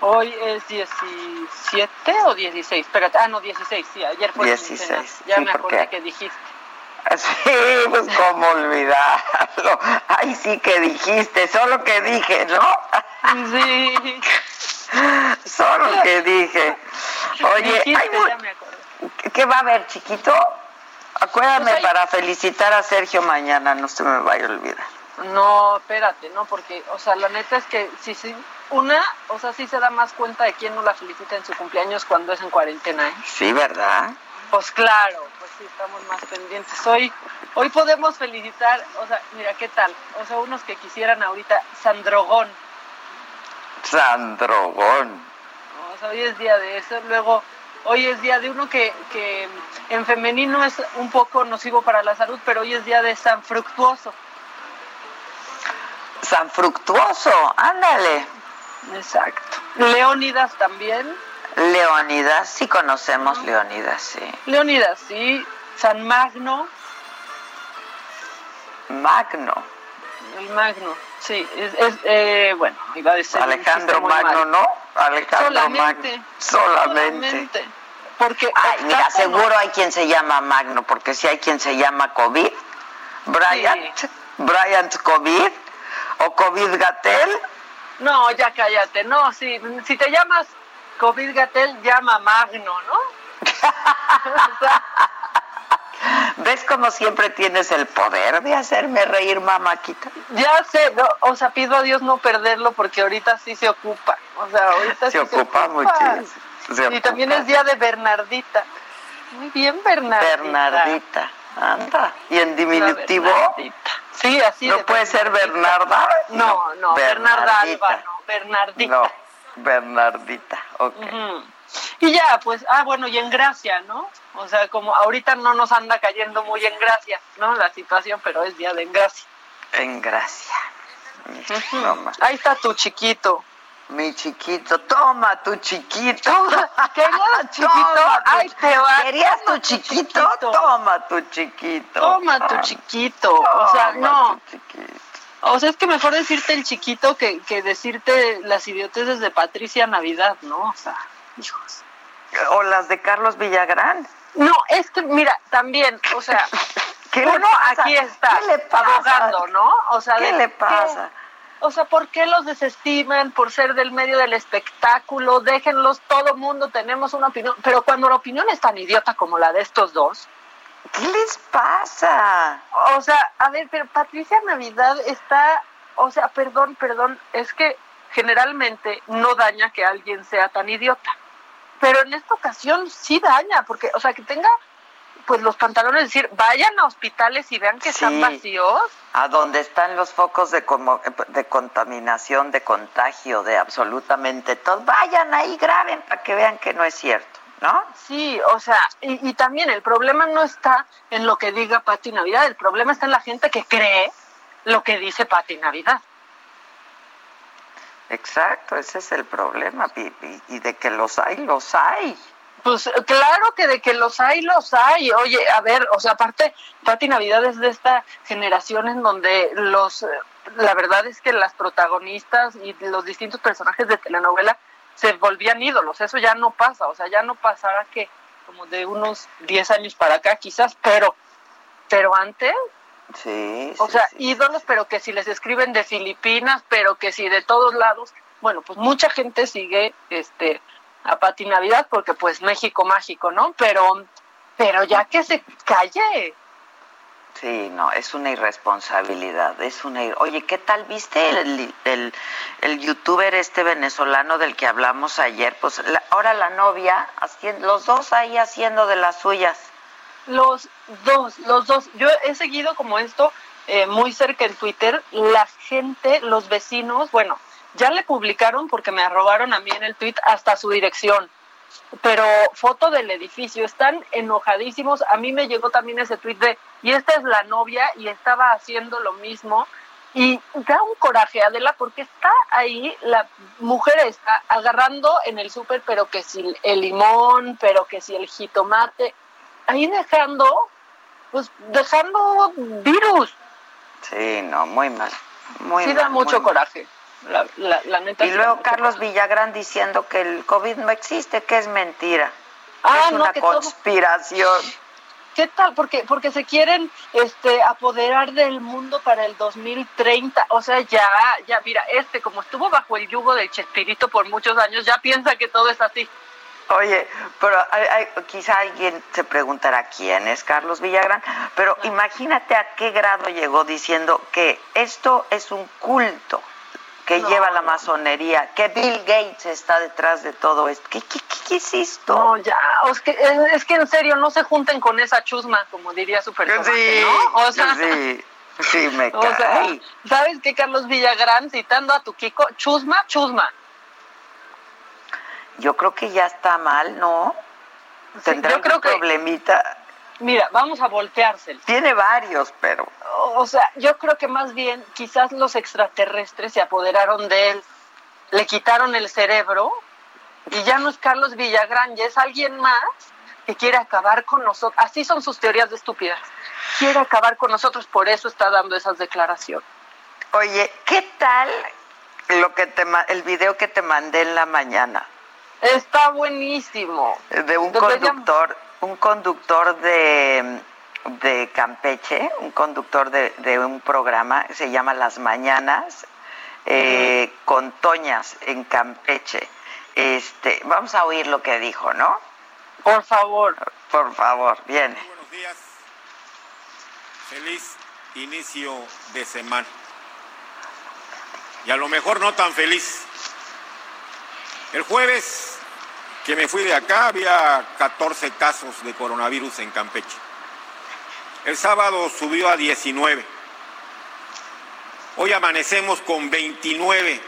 Hoy es 17 o 16, espérate, ah, no, 16, sí, ayer fue 16, quincena. Ya sí, me acordé porque- que dijiste. (laughs) Sí, pues cómo olvidarlo. Ay, sí que dijiste, solo que dije, ¿no? Sí. Solo que dije. Oye, Dijiste, ay, mu- ya me acordé. ¿qué- ¿qué va a haber, chiquito? Acuérdame Pues hay- para felicitar a Sergio mañana, no se me vaya a olvidar. No, espérate, no, porque, o sea, la neta es que sí, sí, una, o sea, sí se da más cuenta de quién no la felicita en su cumpleaños cuando es en cuarentena, ¿eh? Sí, ¿verdad? Pues claro, sí, estamos más pendientes. Hoy, hoy podemos felicitar, o sea, mira, ¿qué tal? O sea, unos que quisieran ahorita, Sandrogón, Sandrogón. o sea, hoy es día de eso, luego, hoy es día de uno que, que en femenino es un poco nocivo para la salud, pero hoy es día de San Fructuoso. San Fructuoso, ándale. Exacto. Leónidas también. Leonidas, sí conocemos Leonidas, sí. Leónidas, sí. San Magno, Magno. el Magno, sí. Es, es, eh, bueno, iba a decir. Alejandro Magno, mal. ¿no? Alejandro Solamente. Magno. Solamente. Solamente. Porque. Ay, mira, seguro hay quien se llama Magno, porque si hay quien se llama COVID, Bryant, Bryant COVID, o COVID Gatel, No, ya cállate. No, si, si te llamas COVID Gatel, llama Magno, ¿no? ¿ves como siempre tienes el poder de hacerme reír, mamáquita? ya sé, no, o sea, pido a Dios no perderlo porque ahorita sí se ocupa. O sea, ahorita Se sí ocupa muchísimo. se Y también ocupa. es día de Bernardita. Muy bien, Bernardita. Bernardita. Anda. ¿Y en diminutivo? Bernardita. Sí, así ¿No de puede ser Bernarda? No, no, Bernarda. Alba, no, Bernardita. No, Bernardita, ok. Y ya, pues, ah, bueno, y en gracia, ¿no? O sea, como ahorita no nos anda cayendo muy en gracia, ¿no? La situación, pero es día de en gracia. En gracia. No más. Ahí está tu chiquito. Mi chiquito, toma tu chiquito. ¿Querías (laughs) chiquito? Toma tu Ahí te va. ¿Querías Toma tu chiquito? Toma tu chiquito. Toma tu chiquito. O sea, Toma no. tu chiquito. O sea, es que mejor decirte el chiquito que, que decirte las idioteces de Patricia Navidad, ¿no? O sea, hijos. O las de Carlos Villagrán. No, es que, mira, también, o sea, (laughs) ¿Qué uno aquí está ¿Qué le pasa? abogando, ¿no? O sea, ¿Qué de- le pasa? O sea, ¿por qué los desestiman por ser del medio del espectáculo? Déjenlos, todo mundo tenemos una opinión. Pero cuando la opinión es tan idiota como la de estos dos, ¿Qué les pasa? o sea, a ver, pero Patricia Navidad está, o sea, perdón, perdón, es que generalmente no daña que alguien sea tan idiota. Pero en esta ocasión sí daña, porque, o sea, que tenga pues los pantalones, es decir, vayan a hospitales y vean que están vacíos. A donde están los focos de, como- de contaminación, de contagio, de absolutamente todo. Vayan ahí, graben para que vean que no es cierto, ¿no? Sí, o sea, y, y también el problema no está en lo que diga Pati Navidad, el problema está en la gente que cree lo que dice Pati Navidad. Exacto, ese es el problema. Y, de que los hay, los hay. Pues claro que de que los hay, los hay. Oye, a ver, o sea, aparte, Pati Navidad es de esta generación en donde los, eh, la verdad es que las protagonistas y los distintos personajes de telenovela se volvían ídolos. Eso ya no pasa, o sea, ya no pasará que como de unos 10 años para acá quizás, pero, pero antes Sí, O sí, sea, sí. ídolos, pero que si les escriben de Filipinas, pero que si de todos lados, bueno, pues mucha gente sigue este a Pati Navidad porque pues México mágico, ¿no? Pero pero ya que se calle. Sí, no, es una irresponsabilidad, es una... Oye, ¿qué tal viste el, el, youtuber este venezolano del que hablamos ayer? Pues ahora la novia, haciendo, los dos ahí haciendo de las suyas. Los dos, los dos. Yo he seguido como esto eh, muy cerca en Twitter, la gente, los vecinos, bueno, ya le publicaron porque me arrobaron a mí en el tweet hasta su dirección pero foto del edificio, están enojadísimos. A mí me llegó también ese tweet de, y esta es la novia y estaba haciendo lo mismo. Y da un coraje, Adela, porque está ahí, la mujer está agarrando en el súper, pero que si el limón, pero que si el jitomate, ahí dejando, pues dejando virus. Sí, no, muy mal. Muy sí da mucho coraje. La, y luego Carlos Villagrán diciendo que el COVID no existe, que es mentira. Ah, es una conspiración. ¿Qué tal? Porque porque se quieren este apoderar del mundo para el 2030. O sea, ya ya mira, este como estuvo bajo el yugo del Chespirito por muchos años, ya piensa que todo es así. Oye, pero hay, quizá alguien se preguntará quién es Carlos Villagrán, pero imagínate a qué grado llegó diciendo que esto es un culto que lleva la masonería, que Bill Gates está detrás de todo esto. ¿Qué, qué, qué es esto? No, ya, es que, es que en serio, no se junten con esa chusma, como diría su personaje, sí, ¿no? O sea, sí, sí, me (laughs) cae. ¿Sabes qué, Carlos Villagrán, citando a tu Kiko, chusma, chusma? Yo creo que ya está mal, ¿no? Tendrá creo un problemita. Mira, vamos a volteárselo. Tiene varios, pero o sea, yo creo que más bien quizás los extraterrestres se apoderaron de él, le quitaron el cerebro y ya no es Carlos Villagrán, ya es alguien más que quiere acabar con nosotros. Así son sus teorías de estúpidas. Quiere acabar con nosotros, por eso está dando esas declaraciones. Oye, ¿qué tal lo que te el video que te mandé en la mañana? Está buenísimo. De un conductor, un conductor de de Campeche, un conductor de, un programa, se llama Las Mañanas, eh, con Toñas en Campeche. Este, vamos a oír lo que dijo, ¿no? Por favor. Por favor, bien. Buenos días. Feliz inicio de semana. Y a lo mejor no tan feliz. El jueves que me fui de acá había 14 casos de coronavirus en Campeche. El sábado subió a 19. Hoy amanecemos con 29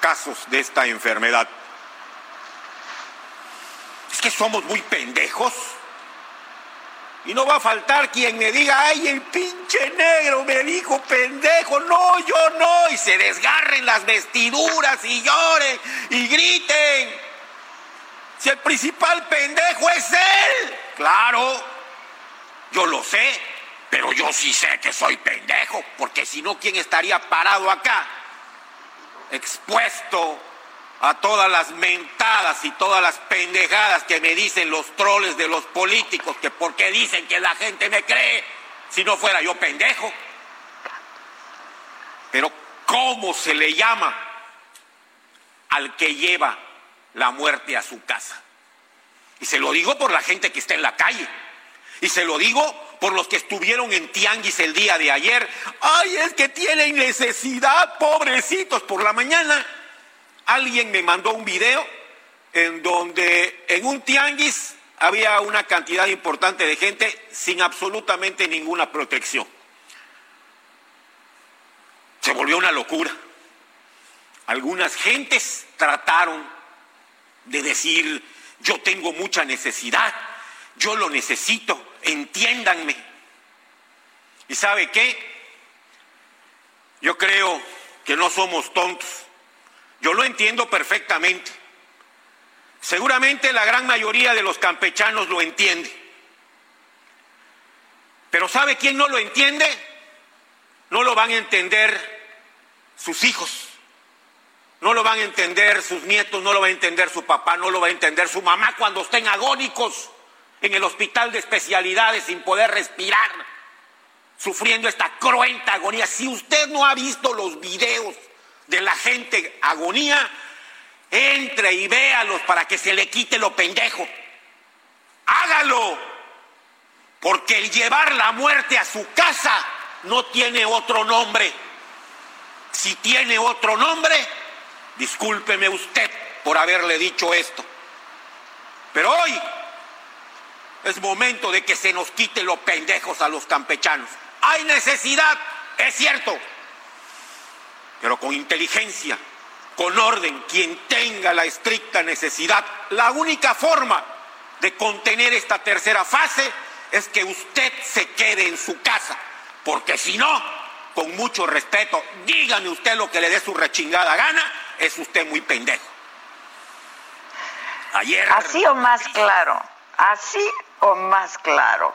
casos de esta enfermedad. Es que somos muy pendejos. Y no va a faltar quien me diga, ay, el pinche negro me dijo pendejo. No, yo no. Y se desgarren las vestiduras y lloren y griten. Si el principal pendejo es él. Claro. Yo lo sé, pero yo sí sé que soy pendejo, porque si no, ¿quién estaría parado acá? Expuesto a todas las mentadas y todas las pendejadas que me dicen los troles de los políticos, que porque dicen que la gente me cree, si no fuera yo pendejo. Pero ¿cómo se le llama al que lleva la muerte a su casa? Y se lo digo por la gente que está en la calle. Y se lo digo por los que estuvieron en Tianguis el día de ayer. Ay, es que tienen necesidad, pobrecitos. Por la mañana alguien me mandó un video en donde en un Tianguis había una cantidad importante de gente sin absolutamente ninguna protección. Se volvió una locura. Algunas gentes trataron de decir, yo tengo mucha necesidad, yo lo necesito, entiéndanme. ¿Y sabe qué? Yo creo que no somos tontos. Yo lo entiendo perfectamente. Seguramente la gran mayoría de los campechanos lo entiende. Pero ¿sabe quién no lo entiende? No lo van a entender sus hijos. No lo van a entender sus nietos, no lo va a entender su papá, no lo va a entender su mamá cuando estén agónicos en el hospital de especialidades sin poder respirar, sufriendo esta cruenta agonía. Si usted no ha visto los videos de la gente agonía, entre y véalos para que se le quite lo pendejo. Hágalo. Porque el llevar la muerte a su casa no tiene otro nombre. Si tiene otro nombre, discúlpeme usted por haberle dicho esto. Pero hoy es momento de que se nos quite los pendejos a los campechanos. Hay necesidad, es cierto, pero con inteligencia, con orden, quien tenga la estricta necesidad. La única forma de contener esta tercera fase es que usted se quede en su casa, porque si no, con mucho respeto, dígame usted lo que le dé su rechingada gana, es usted muy pendejo. Ayer. Así o más claro, así o más claro.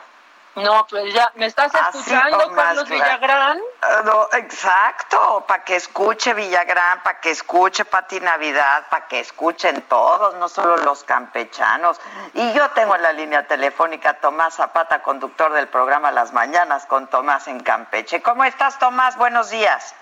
No, pues ya, ¿me estás escuchando, Carlos Villagrán? Ah, no, exacto, para que escuche Villagrán, para que escuche Pati Navidad, para que escuchen todos, no solo los campechanos. Y yo tengo en la línea telefónica a Tomás Zapata, conductor del programa Las Mañanas con Tomás en Campeche. ¿Cómo estás, Tomás? Buenos días.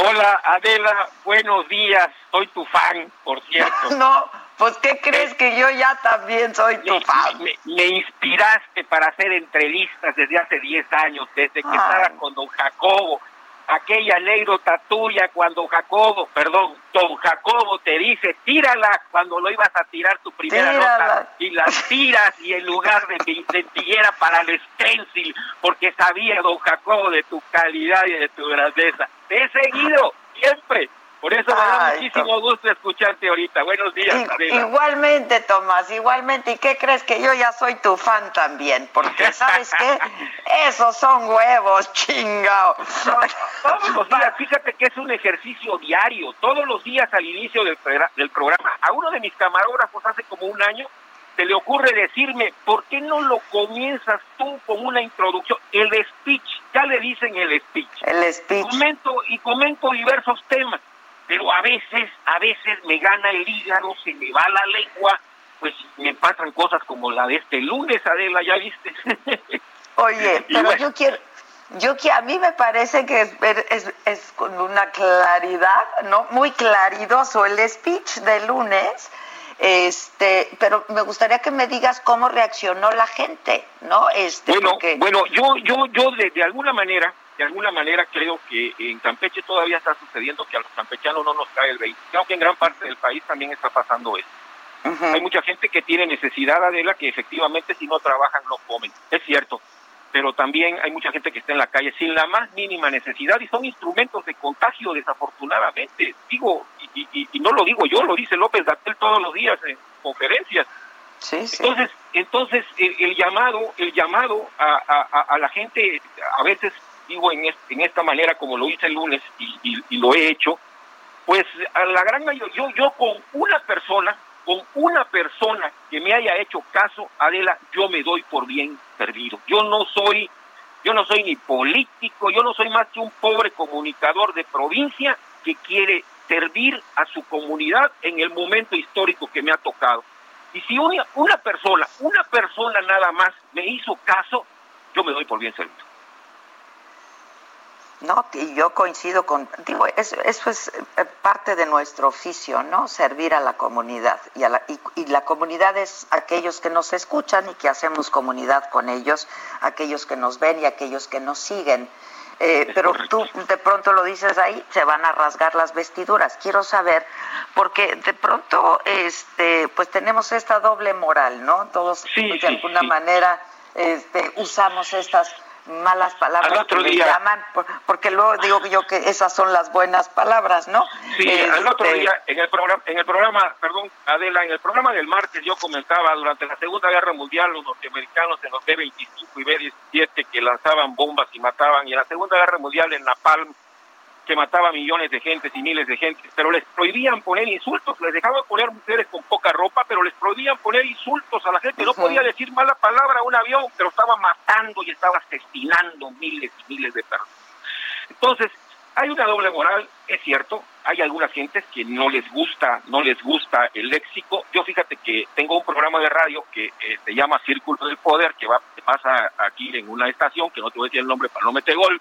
Hola, Adela, buenos días. Soy tu fan, por cierto. (laughs) no, pues, ¿qué crees que yo ya también soy tu fan? Me, inspiraste para hacer entrevistas desde hace 10 años, desde que estaba con don Jacobo. Aquella anécdota tuya cuando Jacobo, perdón, don Jacobo te dice, tírala cuando lo ibas a tirar tu primera nota y la tiras y en lugar de, de para el stencil, porque sabía don Jacobo de tu calidad y de tu grandeza. Te he seguido siempre por eso me da muchísimo gusto escucharte ahorita. Buenos días, Igualmente, Tomás, igualmente. ¿Y qué crees que yo ya soy tu fan también? Porque, ¿sabes qué? (laughs) Esos son huevos, chingao. todos los días, fíjate que es un ejercicio diario. Todos los días al inicio del, del programa. A uno de mis camarógrafos hace como un año se le ocurre decirme, ¿por qué no lo comienzas tú con una introducción? El speech, ya le dicen el speech. El speech. Comento, y comento diversos temas pero a veces, a veces me gana el hígado, se me va la lengua, pues me pasan cosas como la de este lunes, Adela, ya viste. (laughs) Oye, pero yo quiero, yo que a mí me parece que es, es, es, con una claridad, ¿no? Muy claridoso el speech de lunes, este, pero me gustaría que me digas cómo reaccionó la gente, ¿no? Este, bueno, bueno, yo, yo, yo de, de alguna manera, de alguna manera creo que en Campeche todavía está sucediendo que a los campechanos no nos cae el 20. Creo que en gran parte del país también está pasando eso. Hay mucha gente que tiene necesidad, Adela, que efectivamente si no trabajan no comen. Es cierto. Pero también hay mucha gente que está en la calle sin la más mínima necesidad y son instrumentos de contagio, desafortunadamente. Digo, y, no lo digo yo, lo dice López Gatel todos los días en conferencias. Entonces, entonces el, llamado, el llamado a, a, la gente a veces digo en, esta manera como lo hice el lunes y, lo he hecho, pues a la gran mayoría, yo, con una persona, con una persona que me haya hecho caso, Adela, yo me doy por bien perdido. Yo no soy, yo no soy ni político, yo no soy más que un pobre comunicador de provincia que quiere servir a su comunidad en el momento histórico que me ha tocado. Y si una persona, una persona nada más me hizo caso, yo me doy por bien servido. No, y yo coincido con, digo, eso, eso, es eh, parte de nuestro oficio, ¿no? Servir a la comunidad. Y, a la, y, la comunidad es aquellos que nos escuchan y que hacemos comunidad con ellos, aquellos que nos ven y aquellos que nos siguen. Eh, pero tú de pronto lo dices ahí, se van a rasgar las vestiduras. Quiero saber, porque de pronto, este, pues tenemos esta doble moral, ¿no? Todos pues, de alguna manera este, usamos estas malas palabras que le llaman, porque luego digo yo que esas son las buenas palabras, ¿no? Sí, al otro este, día, en el programa, en el programa, perdón, Adela, en el programa del martes yo comentaba durante la Segunda Guerra Mundial los norteamericanos en los B-25 y B-17 que lanzaban bombas y mataban, y en la Segunda Guerra Mundial en Napalm que mataba millones de gente y miles de gente, pero les prohibían poner insultos, les dejaban poner mujeres con poca ropa, pero les prohibían poner insultos a la gente, no podía decir mala palabra a un avión, pero estaba matando y estaba asesinando miles y miles de personas. Entonces, hay una doble moral, es cierto, hay algunas gentes que no les gusta, no les gusta el léxico. Yo fíjate que tengo un programa de radio que eh, se llama Círculo del Poder, que va, pasa aquí en una estación, que no te voy a decir el nombre para no meter gol,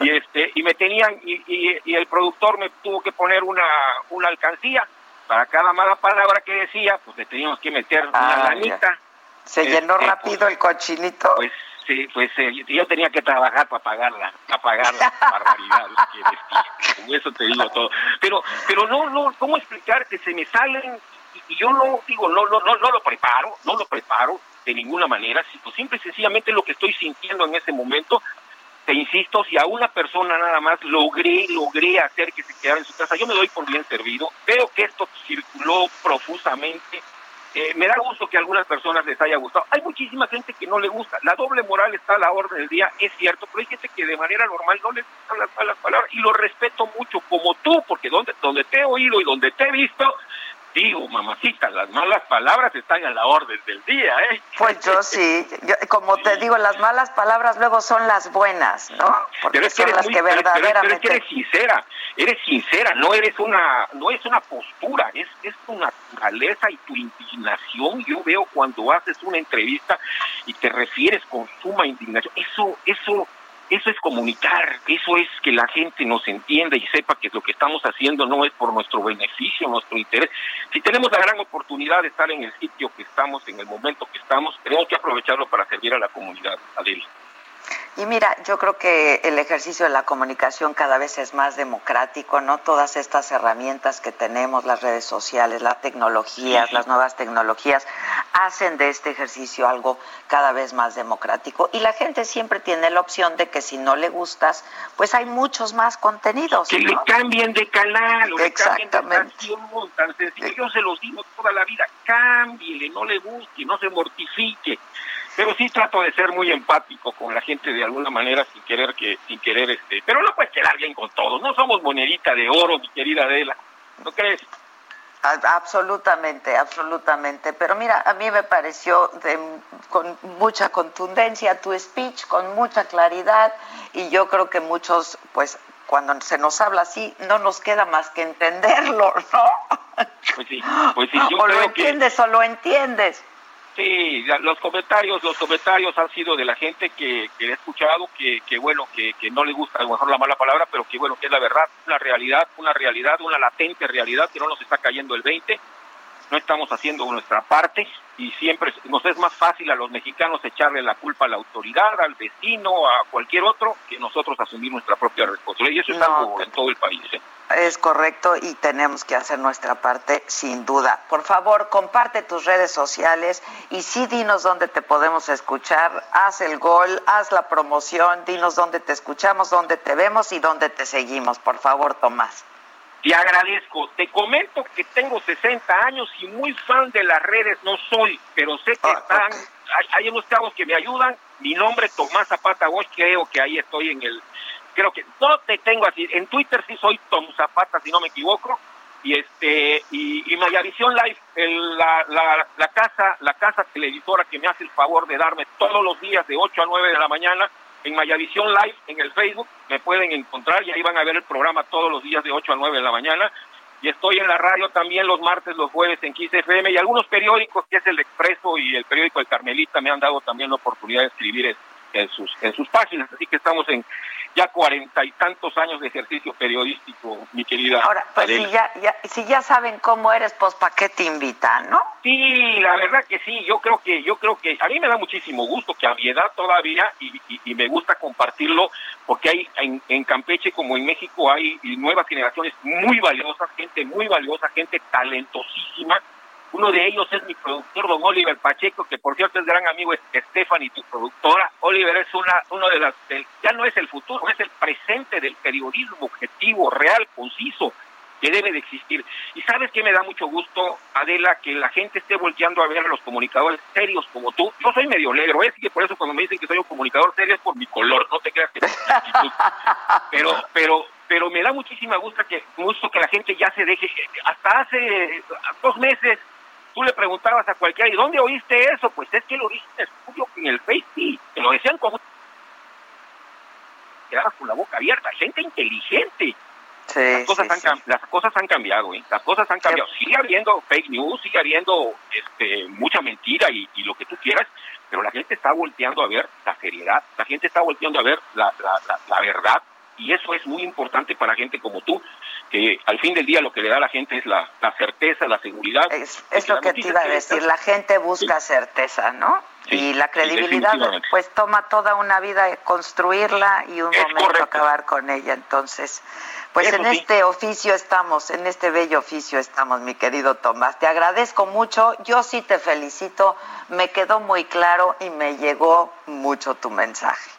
y este y me tenían y, y, el productor me tuvo que poner una una alcancía para cada mala palabra que decía pues le teníamos que meter una lanita se llenó este, rápido el cochinito pues Sí, pues eh, yo tenía que trabajar para pagarla, para pagar la barbaridad Con eso te digo todo. Pero, pero no, no, ¿cómo explicar que se me salen y, yo no digo, no, no, no, no lo preparo, no lo preparo de ninguna manera, sino simple y sencillamente lo que estoy sintiendo en ese momento. Te insisto, si a una persona nada más logré, logré hacer que se quedara en su casa, yo me doy por bien servido. Veo que esto circuló profusamente eh, me da gusto que a algunas personas les haya gustado. Hay muchísima gente que no le gusta. La doble moral está a la orden del día, es cierto, pero hay gente que de manera normal no le gustan las malas palabras y lo respeto mucho, como tú, porque donde, donde te he oído y donde te he visto, digo, mamacita, las malas palabras están a la orden del día, ¿eh? Pues yo sí, como te digo, las malas palabras luego son las buenas, ¿no? Porque pero es que son las que verdaderamente... Pero, eres sincera, eres sincera, no eres una, no es una postura, es, es tu naturaleza y tu indignación. Yo veo cuando haces una entrevista y te refieres con suma indignación, eso, eso eso es comunicar, eso es que la gente nos entienda y sepa que lo que estamos haciendo no es por nuestro beneficio, nuestro interés. Si tenemos la gran oportunidad de estar en el sitio que estamos, en el momento que estamos, tenemos que aprovecharlo para servir a la comunidad, Adela. Y mira, yo creo que el ejercicio de la comunicación cada vez es más democrático, ¿no? Todas estas herramientas que tenemos, las redes sociales, las tecnologías, las nuevas tecnologías, hacen de este ejercicio algo cada vez más democrático. Y la gente siempre tiene la opción de que si no le gustas, pues hay muchos más contenidos. Que le cambien de canal o le cambien de canción, tan sencillo. Yo se los digo toda la vida, cámbiele, no le guste, no se mortifique pero sí trato de ser muy empático con la gente de alguna manera sin querer que sin querer este pero no puedes quedar bien con todos no somos monedita de oro mi querida Adela ¿no crees? Absolutamente, absolutamente. Pero mira, a mí me pareció de, con mucha contundencia tu speech, con mucha claridad, y yo creo que muchos, pues, cuando se nos habla así, no nos queda más que entenderlo, ¿no? Pues sí, pues sí. (laughs) o lo entiendes o lo entiendes. Sí, los comentarios, los comentarios han sido de la gente que, que he escuchado que, que bueno, que, que, no le gusta a lo mejor la mala palabra, pero que bueno, que es la verdad, una realidad, una realidad, una latente realidad que no nos está cayendo el 20, no estamos haciendo nuestra parte y siempre nos es más fácil a los mexicanos echarle la culpa a la autoridad, al vecino, a cualquier otro, que nosotros asumir nuestra propia responsabilidad y eso es algo en todo el país. ¿eh? Es correcto y tenemos que hacer nuestra parte sin duda. Por favor, comparte tus redes sociales y sí dinos dónde te podemos escuchar. Haz el gol, haz la promoción, dinos dónde te escuchamos, dónde te vemos y dónde te seguimos. Por favor, Tomás. Te agradezco. Te comento que tengo 60 años y muy fan de las redes no soy, pero sé que ah, están, hay, unos chavos que me ayudan. Mi nombre es Tomás Zapata Bosch, creo que ahí estoy en el creo que no te tengo así. En Twitter sí soy Tom Zapata, si no me equivoco. Y este y, y Mayavisión Live, la, la, la, casa la casa televisora que me hace el favor de darme todos los días de 8 a 9 de la mañana en Mayavisión Live en el Facebook me pueden encontrar y ahí van a ver el programa todos los días de 8 a 9 de la mañana. Y estoy en la radio también los martes, los jueves en XFM y algunos periódicos, que es el Expreso y el periódico El Carmelita, me han dado también la oportunidad de escribir en sus, en sus páginas. Así que estamos en ya cuarenta y tantos años de ejercicio periodístico, mi querida. Ahora, pues si ya, si ya saben cómo eres, pues ¿para qué te invitan, no? Sí, la verdad que sí, yo creo que, yo creo que a mí me da muchísimo gusto que a mi edad todavía, y, y, me gusta compartirlo, porque hay en, en, Campeche como en México hay nuevas generaciones muy valiosas, gente muy valiosa, gente talentosísima, uno de ellos es mi productor, don Oliver Pacheco, que por cierto es gran amigo de Stephanie, tu productora. Oliver es una, uno de las, ya no es el futuro, es el presente del periodismo objetivo, real, conciso, que debe de existir. Y sabes que me da mucho gusto, Adela, que la gente esté volteando a ver a los comunicadores serios como tú. Yo soy medio negro, ¿eh? que por eso cuando me dicen que soy un comunicador serio es por mi color, no te creas que... pero, pero, pero me da muchísima gusto que, gusto que la gente ya se deje, hasta hace dos meses tú le preguntabas a cualquiera, ¿y dónde oíste eso? Pues es que lo oíste en estudio en el Facebook, que lo decían como quedabas con la boca abierta, gente inteligente. las, cosas han, las cosas han cambiado, ¿eh? las cosas han cambiado. Sigue habiendo fake news, sigue habiendo este, mucha mentira y, lo que tú quieras, pero la gente está volteando a ver la seriedad, la gente está volteando a ver la, la, la verdad y eso es muy importante para gente como tú, que al fin del día lo que le da a la gente es la, certeza, la seguridad. Es, lo que te iba a decir, la gente busca certeza, ¿no? y la credibilidad pues toma toda una vida construirla y un momento acabar con ella. Entonces, pues en este oficio estamos, en este bello oficio estamos, mi querido Tomás. Te agradezco mucho, yo sí te felicito, me quedó muy claro y me llegó mucho tu mensaje.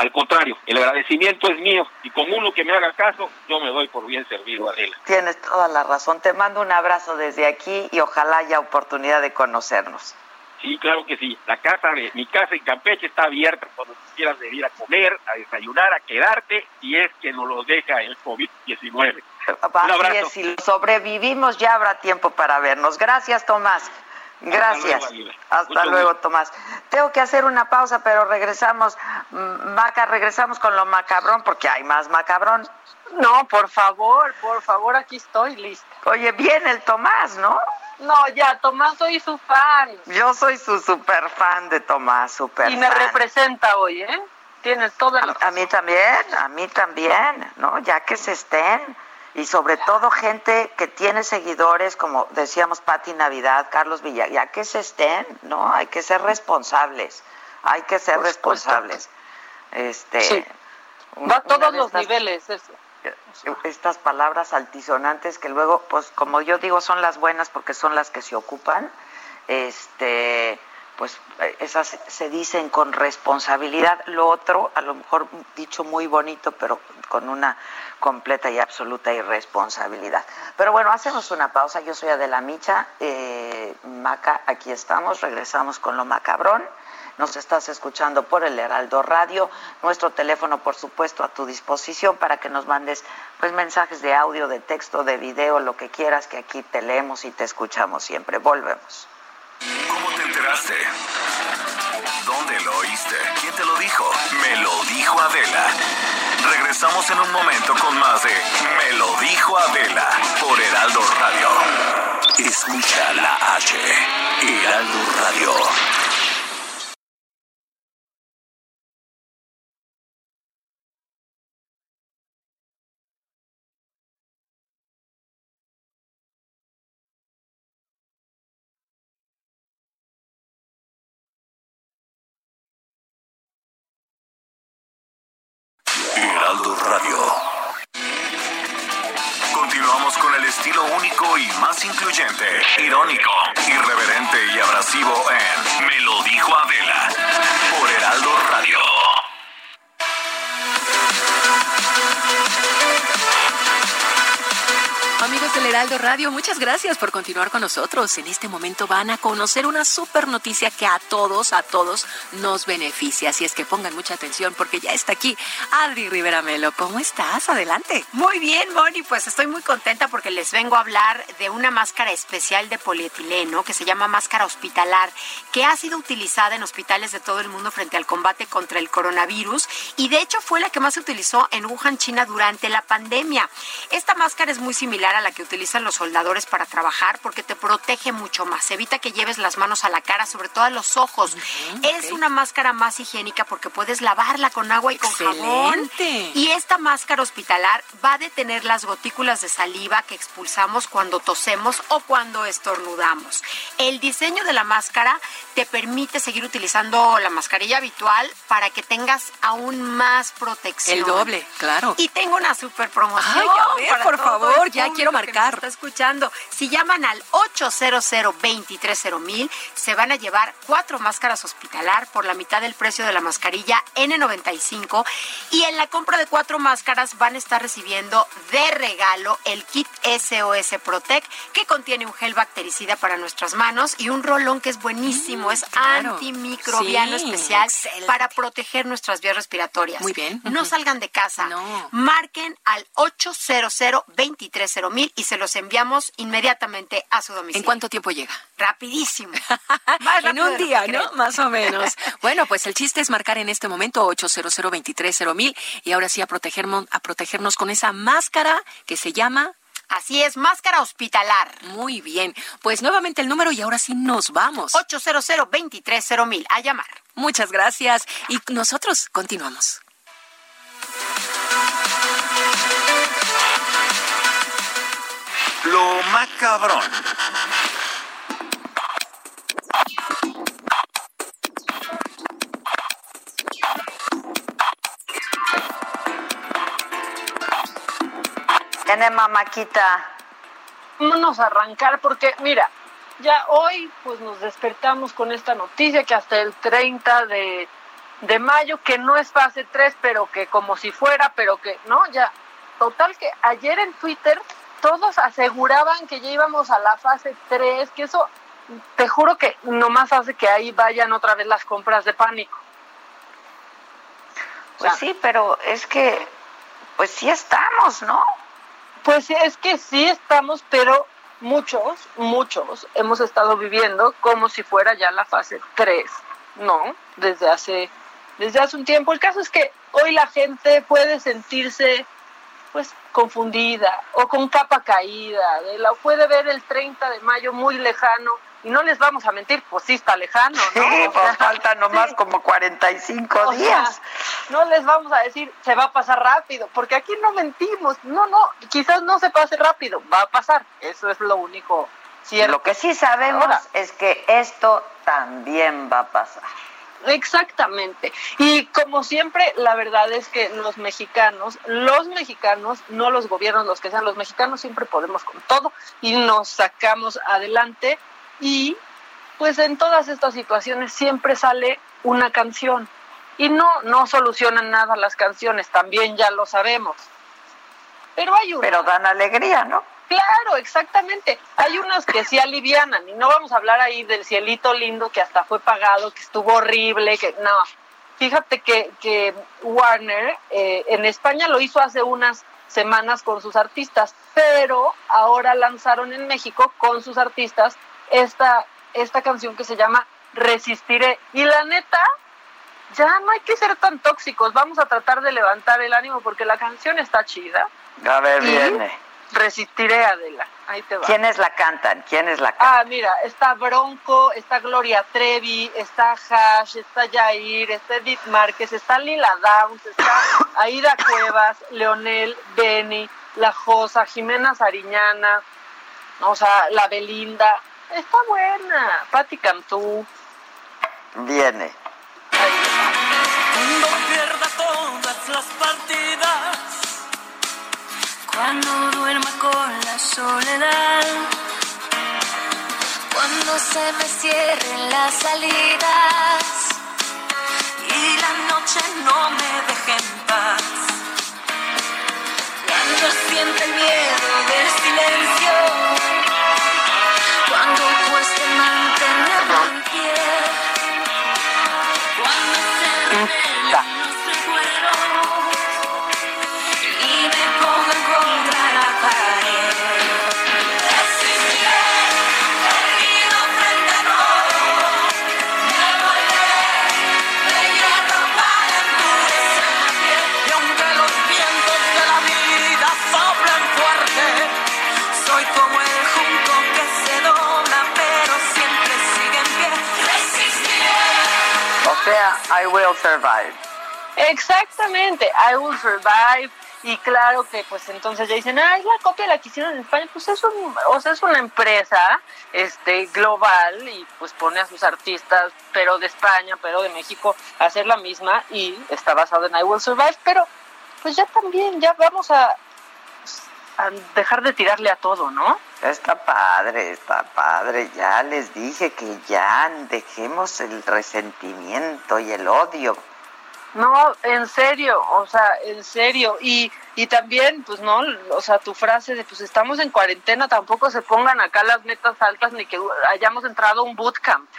Al contrario, el agradecimiento es mío y con uno que me haga caso, yo me doy por bien servido, Adela. Tienes toda la razón. Te mando un abrazo desde aquí y ojalá haya oportunidad de conocernos. Sí, claro que sí. La casa de mi casa en Campeche está abierta cuando quieras venir a comer, a desayunar, a quedarte, y es que nos lo deja el COVID-19. Así es, si sobrevivimos ya habrá tiempo para vernos. Gracias, Tomás. Gracias. Hasta luego, Tomás. Tengo que hacer una pausa, pero regresamos, mm, Maca, regresamos con lo macabrón, porque hay más macabrón. No, por favor, por favor, aquí estoy lista. Oye, viene el Tomás, ¿no? No, ya, Tomás, soy su fan. Yo soy su super fan de Tomás, super Y me representa hoy, ¿eh? Tienes toda la a, a mí también, a mí también, ¿no? Ya que se estén y sobre todo gente que tiene seguidores, como decíamos Pati Navidad, Carlos Villa, ya que se estén, ¿no? Hay que ser responsables, hay que ser responsables. Este, Va a todos los niveles eso. Estas palabras altisonantes que luego, pues como yo digo, son las buenas porque son las que se ocupan, este, pues esas se dicen con responsabilidad. Lo otro, a lo mejor dicho muy bonito, pero con una completa y absoluta irresponsabilidad. Pero bueno, hacemos una pausa. Yo soy Adela Micha. Eh, Maca, aquí estamos. Regresamos con lo macabrón. Nos estás escuchando por el Heraldo Radio. Nuestro teléfono, por supuesto, a tu disposición para que nos mandes pues mensajes de audio, de texto, de video, lo que quieras, que aquí te leemos y te escuchamos siempre. Volvemos. ¿Cómo te enteraste? ¿Dónde lo oíste? ¿Quién te lo dijo? Me lo dijo Adela. Regresamos en un momento con más de Me lo dijo Adela por Heraldo Radio. Escucha la H. Heraldo Radio. Heraldo Radio, muchas gracias por continuar con nosotros. En este momento van a conocer una super noticia que a todos, a todos nos beneficia. Así es que pongan mucha atención porque ya está aquí Adri Rivera Melo. ¿Cómo estás? Adelante. Muy bien, Moni. Pues estoy muy contenta porque les vengo a hablar de una máscara especial de polietileno que se llama máscara hospitalar, que ha sido utilizada en hospitales de todo el mundo frente al combate contra el coronavirus y de hecho fue la que más se utilizó en Wuhan, China durante la pandemia. Esta máscara es muy similar a la que utilizan los soldadores para trabajar porque te protege mucho más, evita que lleves las manos a la cara, sobre todo a los ojos. es una máscara más higiénica porque puedes lavarla con agua y con jabón. Y esta máscara hospitalar va a detener las gotículas de saliva que expulsamos cuando tosemos o cuando estornudamos. El diseño de la máscara te permite seguir utilizando la mascarilla habitual para que tengas aún más protección. El doble, claro. Y tengo una super promoción. Ay, a ver, por favor, ya quiero marcar. Escuchando. Si llaman al 800 230 se van a llevar cuatro máscaras hospitalar por la mitad del precio de la mascarilla N95 y en la compra de cuatro máscaras van a estar recibiendo de regalo el kit SOS Protect que contiene un gel bactericida para nuestras manos y un rolón que es buenísimo, Mm, es antimicrobiano especial para proteger nuestras vías respiratorias. Muy bien. No salgan de casa. Marquen al 800 230 mil y se los enviamos inmediatamente a su domicilio. ¿En cuánto tiempo llega? Rapidísimo. (laughs) en un día, ¿no? Más o menos. (laughs) bueno, pues el chiste es marcar en este momento 800 mil y ahora sí a protegernos, a protegernos con esa máscara que se llama Así es, máscara hospitalar. Muy bien. Pues nuevamente el número y ahora sí nos vamos. 800 mil A llamar. Muchas gracias. Y nosotros continuamos. Lo más cabrón. Tiene mamáquita. Vámonos a arrancar porque, mira, ya hoy pues nos despertamos con esta noticia que hasta el 30 de, de mayo, que no es fase 3, pero que como si fuera, pero que, ¿no? Ya, total que ayer en Twitter todos aseguraban que ya íbamos a la fase 3, que eso te juro que nomás hace que ahí vayan otra vez las compras de pánico. Pues sí, pero es que, pues sí estamos, ¿no? Pues es que sí estamos, pero muchos, muchos hemos estado viviendo como si fuera ya la fase 3, ¿no? Desde hace, desde hace un tiempo. El caso es que hoy la gente puede sentirse, pues, confundida o con capa caída, de la puede ver el 30 de mayo muy lejano y no les vamos a mentir, pues sí está lejano, ¿no? Sí, pues falta nomás como 45 días. no les vamos a decir, se va a pasar rápido, porque aquí no mentimos, no, no, quizás no se pase rápido, va a pasar, eso es lo único cierto. Lo que sí sabemos es que esto también va a pasar. Exactamente. Y como siempre, la verdad es que los mexicanos, los mexicanos, no los gobiernos, los que sean los mexicanos, siempre podemos con todo y nos sacamos adelante y pues en todas estas situaciones siempre sale una canción. Y no, no solucionan nada las canciones, también ya lo sabemos. Pero hay una. Pero dan alegría, ¿no? Claro, exactamente. Hay unas que sí alivianan y no vamos a hablar ahí del cielito lindo que hasta fue pagado, que estuvo horrible, que no. Fíjate que, que Warner eh, en España lo hizo hace unas semanas con sus artistas, pero ahora lanzaron en México con sus artistas esta, esta canción que se llama Resistiré. Y la neta, ya no hay que ser tan tóxicos, vamos a tratar de levantar el ánimo porque la canción está chida. A ver, viene. Resistiré, Adela. Ahí te va. ¿Quiénes la cantan? ¿Quiénes la cantan? Ah, mira, está Bronco, está Gloria Trevi, está Hash, está Jair, está Edith Márquez, está Lila Downs, está Aida Cuevas, Leonel, Benny, La Josa, Jimena Sariñana, o sea, la Belinda. Está buena. Patti Cantú. Viene. Pierda todas las partidas, cuando duerma con la soledad, cuando se me cierren las salidas. Y la noche no me deje en paz, cuando siente el miedo del silencio, cuando cueste mantenerlo en pie, cuando se revelen I will survive. Exactamente, I Will Survive. Y claro que pues entonces ya dicen, ah, es la copia la que hicieron en España. Pues es, un, o sea, es una empresa este, global y pues pone a sus artistas, pero de España, pero de México, a hacer la misma y está basado en I Will Survive. Pero pues ya también, ya vamos a, a dejar de tirarle a todo, ¿no? Está padre, está padre. Ya les dije que ya dejemos el resentimiento y el odio. No, en serio, o sea, en serio. Y, y también, pues no, o sea, tu frase de, pues estamos en cuarentena, tampoco se pongan acá las metas altas ni que hayamos entrado a un bootcamp.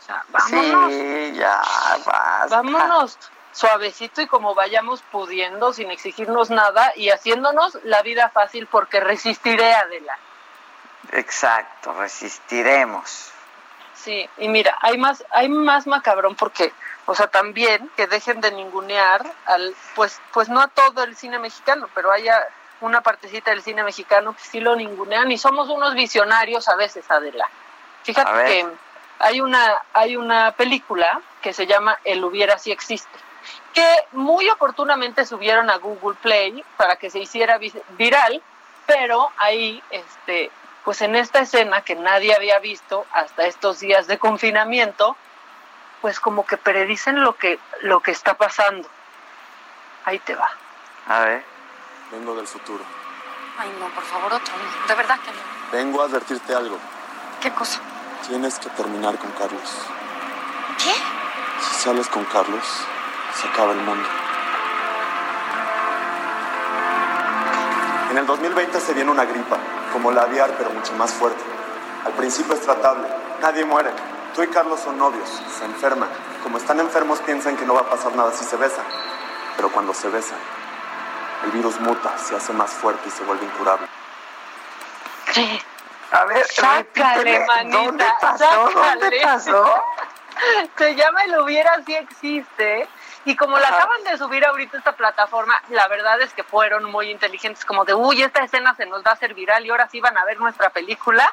O sea, vámonos. Sí, ya, basta. Vámonos suavecito y como vayamos pudiendo, sin exigirnos nada y haciéndonos la vida fácil porque resistiré, Adela. Exacto, resistiremos. Sí, y mira, hay más, hay más macabrón porque, o sea, también que dejen de ningunear al, pues, pues no a todo el cine mexicano, pero haya una partecita del cine mexicano que sí lo ningunean y somos unos visionarios a veces, Adela. Fíjate que hay una, hay una película que se llama El hubiera si existe, que muy oportunamente subieron a Google Play para que se hiciera vi- viral, pero ahí, este, pues en esta escena que nadie había visto hasta estos días de confinamiento, pues como que predicen lo que, lo que está pasando. Ahí te va. A ver. Vengo del futuro. Ay, no, por favor, otro no. De verdad que no. Vengo a advertirte algo. ¿Qué cosa? Tienes que terminar con Carlos. ¿Qué? Si sales con Carlos, se acaba el mundo. En el 2020 se viene una gripa, como la aviar, pero mucho más fuerte. Al principio es tratable, nadie muere. Tú y Carlos son novios, se enferman. Como están enfermos piensan que no va a pasar nada si se besan. Pero cuando se besan, el virus muta, se hace más fuerte y se vuelve incurable. Sí. A ver, Sácale, manita. ¿dónde pasó? ¿Dónde pasó? (laughs) Se llama El Hubiera sí existe. Y como la acaban de subir ahorita esta plataforma, la verdad es que fueron muy inteligentes, como de, uy, esta escena se nos va a hacer viral y ahora sí van a ver nuestra película.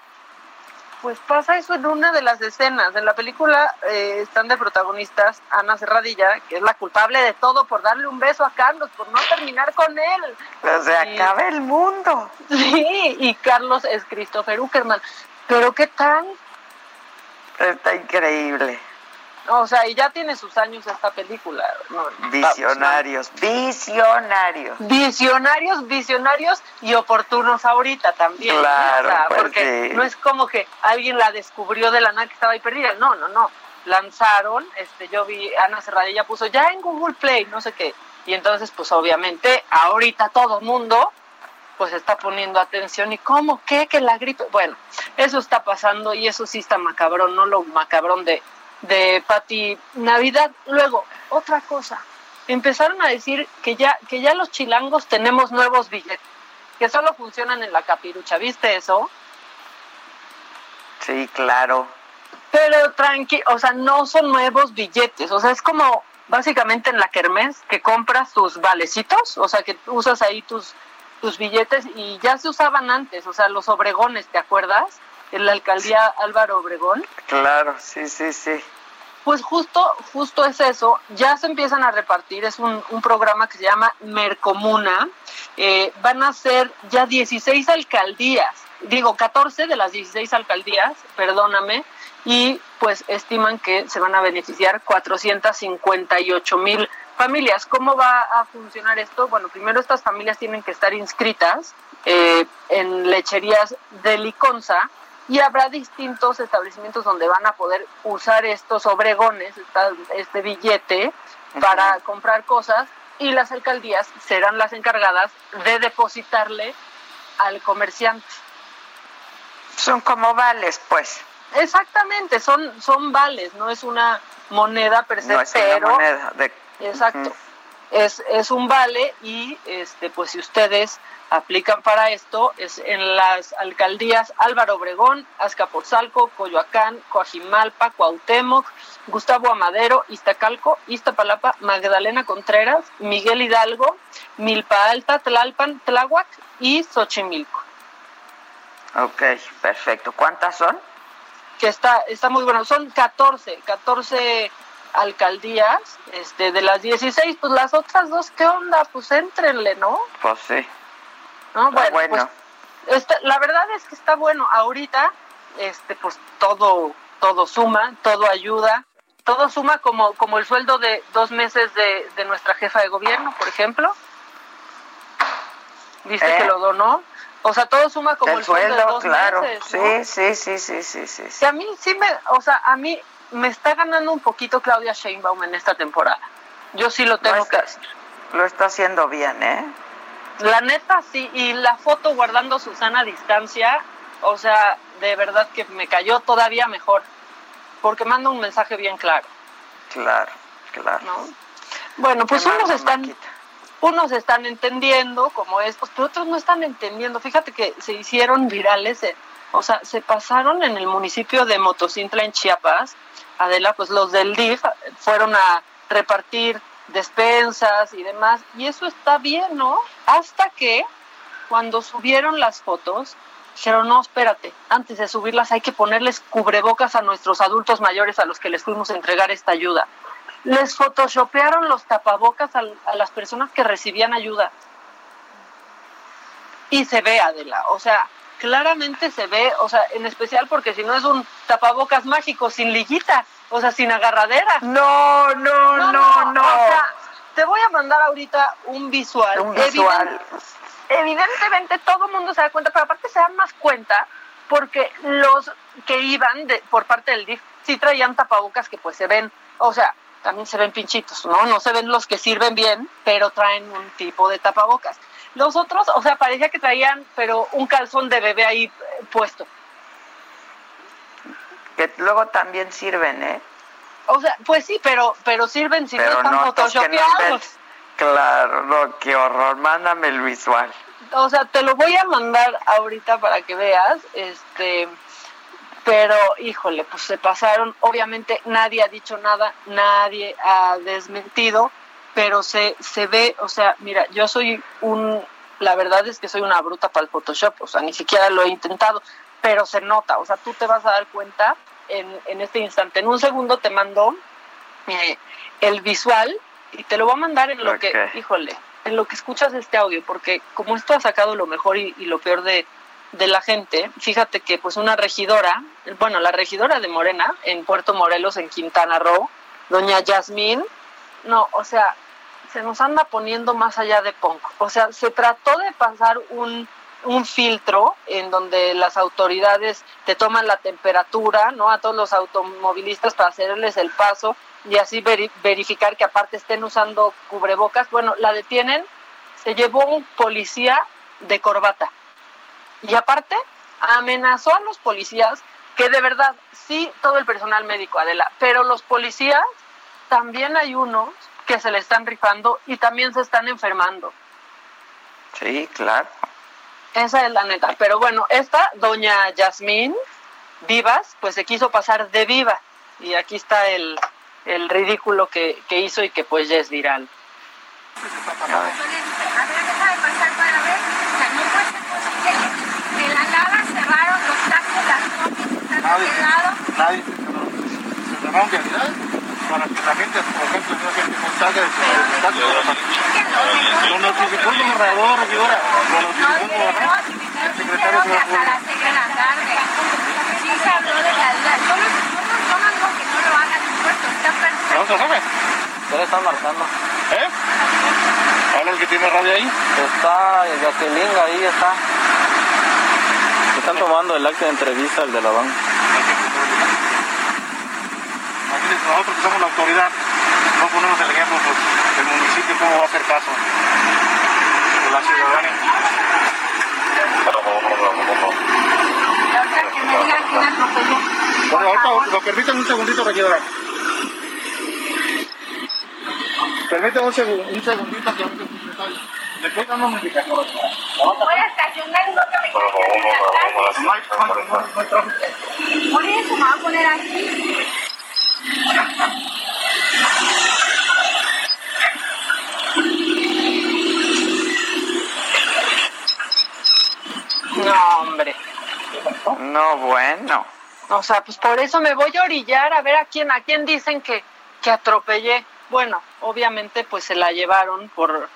Pues pasa eso en una de las escenas. En la película eh, están de protagonistas Ana Serradilla, que es la culpable de todo por darle un beso a Carlos, por no terminar con él. Pues se Y- acaba el mundo. Sí, y Carlos es Christopher Uckerman. Pero ¿qué tal? Está increíble. O sea, y ya tiene sus años esta película. No, Visionarios, visionarios. Visionarios, visionarios y oportunos ahorita también. Claro, O sea, pues porque sí. no es como que alguien la descubrió de la nada que estaba ahí perdida. No, no, no. Lanzaron, este, yo vi, Ana Serradilla puso ya en Google Play, no sé qué. Y entonces, pues obviamente, ahorita todo mundo pues está poniendo atención y cómo, qué, que la gripe, bueno, eso está pasando y eso sí está macabrón, no lo macabrón de, de Pati Navidad. Luego, otra cosa, empezaron a decir que ya, que ya los chilangos tenemos nuevos billetes, que solo funcionan en la capirucha, ¿viste eso? Sí, claro. Pero tranqui, o sea, no son nuevos billetes, o sea, es como básicamente en la kermés que compras tus valecitos, o sea, que usas ahí tus, tus billetes y ya se usaban antes, o sea, los obregones, ¿te acuerdas? En la alcaldía Álvaro Obregón. Claro, sí, sí, sí. Pues justo, justo es eso, ya se empiezan a repartir, es un, programa que se llama Mercomuna, eh, van a ser ya 16 alcaldías, digo 14 de las 16 alcaldías, perdóname, y pues estiman que se van a beneficiar 458 mil familias. ¿Cómo va a funcionar esto? Bueno, primero estas familias tienen que estar inscritas eh, en lecherías de Liconza y habrá distintos establecimientos donde van a poder usar estos obregones, esta- este billete, para comprar cosas y las alcaldías serán las encargadas de depositarle al comerciante. Son como vales, pues. Exactamente, son, son vales, no es una moneda per se, No es pero una moneda de... Exacto. Es, es un vale y este pues si ustedes aplican para esto es en las alcaldías Álvaro Obregón, Azcapotzalco, Coyoacán, Coajimalpa, Cuauhtémoc, Gustavo Amadero, Iztacalco, Iztapalapa, Magdalena Contreras, Miguel Hidalgo, Milpa Alta, Tlalpan, Tláhuac y Xochimilco. Ok, perfecto. ¿Cuántas son? que está está muy bueno. Son 14, 14 alcaldías, este de las 16, pues las otras dos, ¿qué onda? Pues éntrenle, ¿no? Pues sí. ¿No? Está Bueno, bueno. pues la verdad es que está bueno. Ahorita, este, pues todo, todo suma, todo ayuda, todo suma como, como el sueldo de dos meses de, de nuestra jefa de gobierno, por ejemplo. ¿Viste ¿Eh? que lo donó? O sea, todo suma como el, el sueldo, de sueldo, dos claro. meses. ¿no? Sí, sí, sí, sí, sí, sí. sí. Que a mí sí me, o sea, a mí me está ganando un poquito Claudia Sheinbaum en esta temporada. Yo sí lo tengo que decir. Lo está haciendo bien, ¿eh? La neta sí, y la foto guardando Susana a distancia, o sea, de verdad que me cayó todavía mejor, porque manda un mensaje bien claro, Claro, claro. ¿no? Bueno, pues unos están, Maquita. unos están entendiendo como estos, pero otros no están entendiendo. Fíjate que se hicieron virales, o sea, se pasaron en el municipio de Motocintla en Chiapas. Adela, pues los del DIF fueron a repartir despensas y demás, y eso está bien, ¿no? Hasta que cuando subieron las fotos, dijeron, no, espérate, antes de subirlas hay que ponerles cubrebocas a nuestros adultos mayores a los que les fuimos a entregar esta ayuda. Les photoshopearon los tapabocas al- a, las personas que recibían ayuda. Y se ve, Adela, o sea, claramente se ve, o sea, en especial porque si no es un tapabocas mágico sin liguita, o sea, sin agarradera. No, no, no, no. O sea, te voy a mandar ahorita un visual. Un visual. Eviden- evidentemente todo el mundo se da cuenta, pero aparte se dan más cuenta porque los que iban de, por parte del DIF sí traían tapabocas que pues se ven, o sea, también se ven pinchitos, ¿no? No se ven los que sirven bien, pero traen un tipo de tapabocas. Los otros, o sea, parecía que traían, pero un calzón de bebé ahí eh, puesto. Que luego también sirven, ¿eh? O sea, pues sí, pero pero sirven si no están no, es que no photoshopeados. ves. Claro, qué horror. Mándame el visual. o sea, te lo voy a mandar ahorita para que veas, este, pero híjole, pues se pasaron, obviamente nadie ha dicho nada, nadie ha desmentido, pero se, se ve, o sea, mira, yo soy un, la verdad es que soy una bruta para el Photoshop, o sea, ni siquiera lo he intentado, pero se nota, o sea, tú te vas a dar cuenta en, en este instante. En un segundo te mando eh, el visual y te lo voy a mandar en lo que, híjole, en lo que escuchas este audio, porque como esto ha sacado lo mejor y, y lo peor de, de la gente, fíjate que pues una regidora, bueno, la regidora de Morena en Puerto Morelos, en Quintana Roo, doña Yasmín, no, o sea, se nos anda poniendo más allá de punk. O sea, se trató de pasar un, un filtro en donde las autoridades te toman la temperatura, ¿no? A todos los automovilistas para hacerles el paso y así veri- verificar que aparte estén usando cubrebocas. Bueno, la detienen, se llevó un policía de corbata. Y aparte, amenazó a los policías que de verdad, sí, todo el personal médico, Adela, pero los policías, también hay unos que se le están rifando y también se están enfermando. Sí, claro. Esa es la neta. Pero bueno, esta, doña Yasmín Vivas, pues se quiso pasar de viva. Y aquí está el, el ridículo que, que hizo y que pues ya es viral. De la nada cerraron los taxis, las combis están Nadie. cerrados. Nadie se cerraron para que la gente, por ejemplo, no gente con salga de Lo notificó el gobernador, regidora. Lo notificó el gobernador. El secretario de hasta las seis de la tarde. Sí se habló de la duda. Yo no, yo no, digo que no lo hagan impuestos, está perfecto. ¿No se sabe? ¿Qué le están marcando? ¿Eh? ¿Habla el que tiene radio ahí? Está Jacqueline, ahí está. Están tomando el acta de entrevista, el de la banca. Nosotros que somos la autoridad, no ponemos el ejemplo, pues el municipio cómo va a hacer caso de la ciudadanía. Bueno, ahorita lo permiten un segundito, regidora. Permítame un, un segundito que ahorita. Le estoy dando una indicación. Voy a estacionar no que me. No hay tráfico. Por eso me voy a poner aquí. No, hombre. No, bueno. O sea, pues por eso me voy a orillar a ver a quién, a quién dicen que, que atropellé. Bueno, obviamente pues se la llevaron por,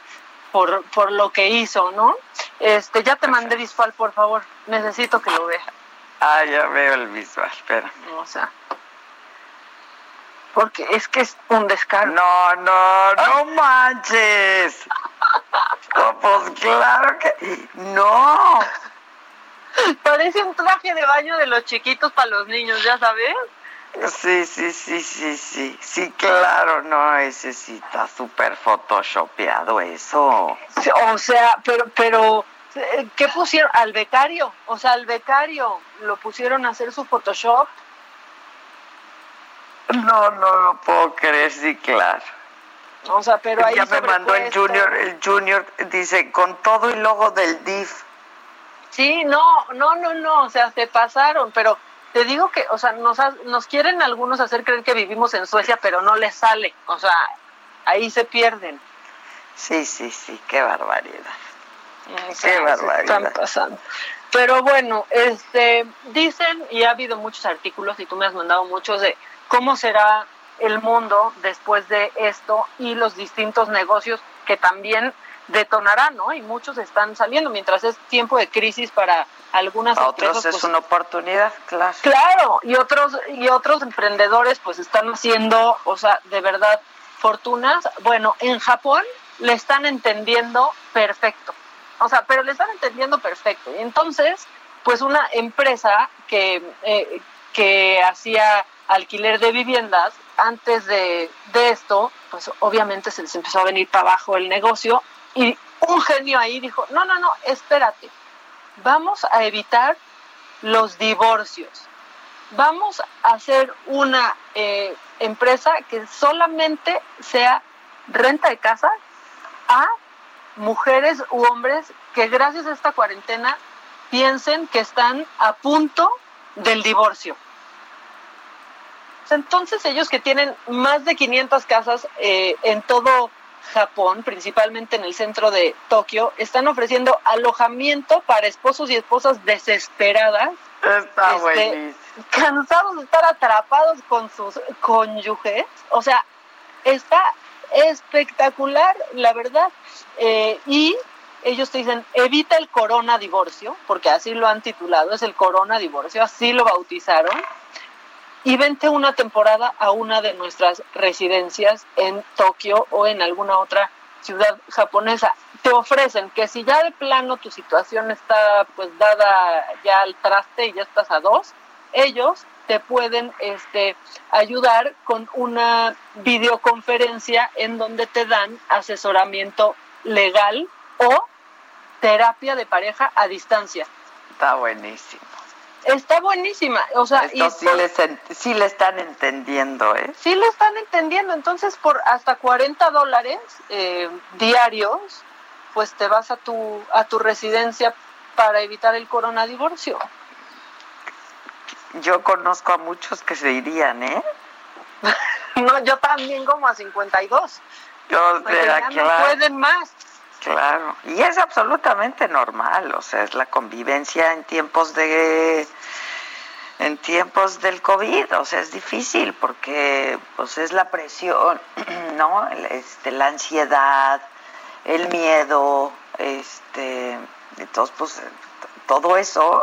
por, por lo que hizo, ¿no? Este, ya te mandé visual, por favor. Necesito que lo veas. Ah, ya veo el visual, espera. O sea, porque es que es un descaro. No, no, no manches. (laughs) No, pues claro que no. Parece un traje de baño de los chiquitos para los niños, ¿ya sabes? Sí, sí, sí, sí, sí. Sí, claro, no, ese sí está súper photoshopeado eso. O sea, pero, pero, eh, ¿qué pusieron? Al becario. O sea, al becario lo pusieron a hacer su Photoshop. No, no lo puedo creer, sí, claro. O sea, pero ahí ya me mandó el. Junior, el Junior dice, con todo el logo del DIF. Sí, no, no, no, no, o sea, se pasaron, pero te digo que, o sea, nos, nos quieren algunos hacer creer que vivimos en Suecia, pero no les sale, o sea, ahí se pierden. Sí, sí, sí, qué barbaridad. Qué barbaridad. Están pasando. Pero bueno, este, dicen, y ha habido muchos artículos, y tú me has mandado muchos, de cómo será el mundo después de esto y los distintos negocios que también detonarán, ¿no? Y muchos están saliendo, mientras es tiempo de crisis para algunas Para otros empresas. es pues, una oportunidad, claro. Claro, y otros y otros emprendedores pues están haciendo, o sea, de verdad fortunas. Bueno, en Japón le están entendiendo perfecto. o sea, pero le están entendiendo perfecto. Y entonces, pues una empresa que, eh, que hacía alquiler de viviendas, antes de, de esto, pues obviamente se les empezó a venir para abajo el negocio y un genio ahí dijo, no, no, no, espérate, vamos a evitar los divorcios. Vamos a hacer una eh, empresa que solamente sea renta de casa a mujeres u hombres que gracias a esta cuarentena piensen que están a punto del divorcio. Entonces ellos que tienen más de 500 casas eh, en todo Japón, principalmente en el centro de Tokio, están ofreciendo alojamiento para esposos y esposas desesperadas. Está este. Cansados de estar atrapados con sus cónyuges. O sea, está espectacular, la verdad. Eh, y ellos te dicen, evita el corona divorcio, porque así lo han titulado, es el corona divorcio, así lo bautizaron y vente una temporada a una de nuestras residencias en Tokio o en alguna otra ciudad japonesa. Te ofrecen que si ya de plano tu situación está pues dada ya al traste y ya estás a dos, ellos te pueden este, ayudar con una videoconferencia en donde te dan asesoramiento legal o terapia de pareja a distancia. Está buenísimo. Está buenísima, o sea, Esto y sí, por- les en- sí le están entendiendo, ¿eh? sí lo están entendiendo, entonces por hasta 40 dólares eh, diarios, pues te vas a tu a tu residencia para evitar el coronadivorcio. Yo conozco a muchos que se irían, ¿eh? (laughs) No, yo también como a 52. Yo, Porque era ya no pueden más. Claro. Y es absolutamente normal, o sea, es la convivencia en tiempos de en tiempos del COVID, o sea, es difícil porque pues es la presión, (clears throat) ¿no? Este, la ansiedad, el miedo, este, entonces pues todo eso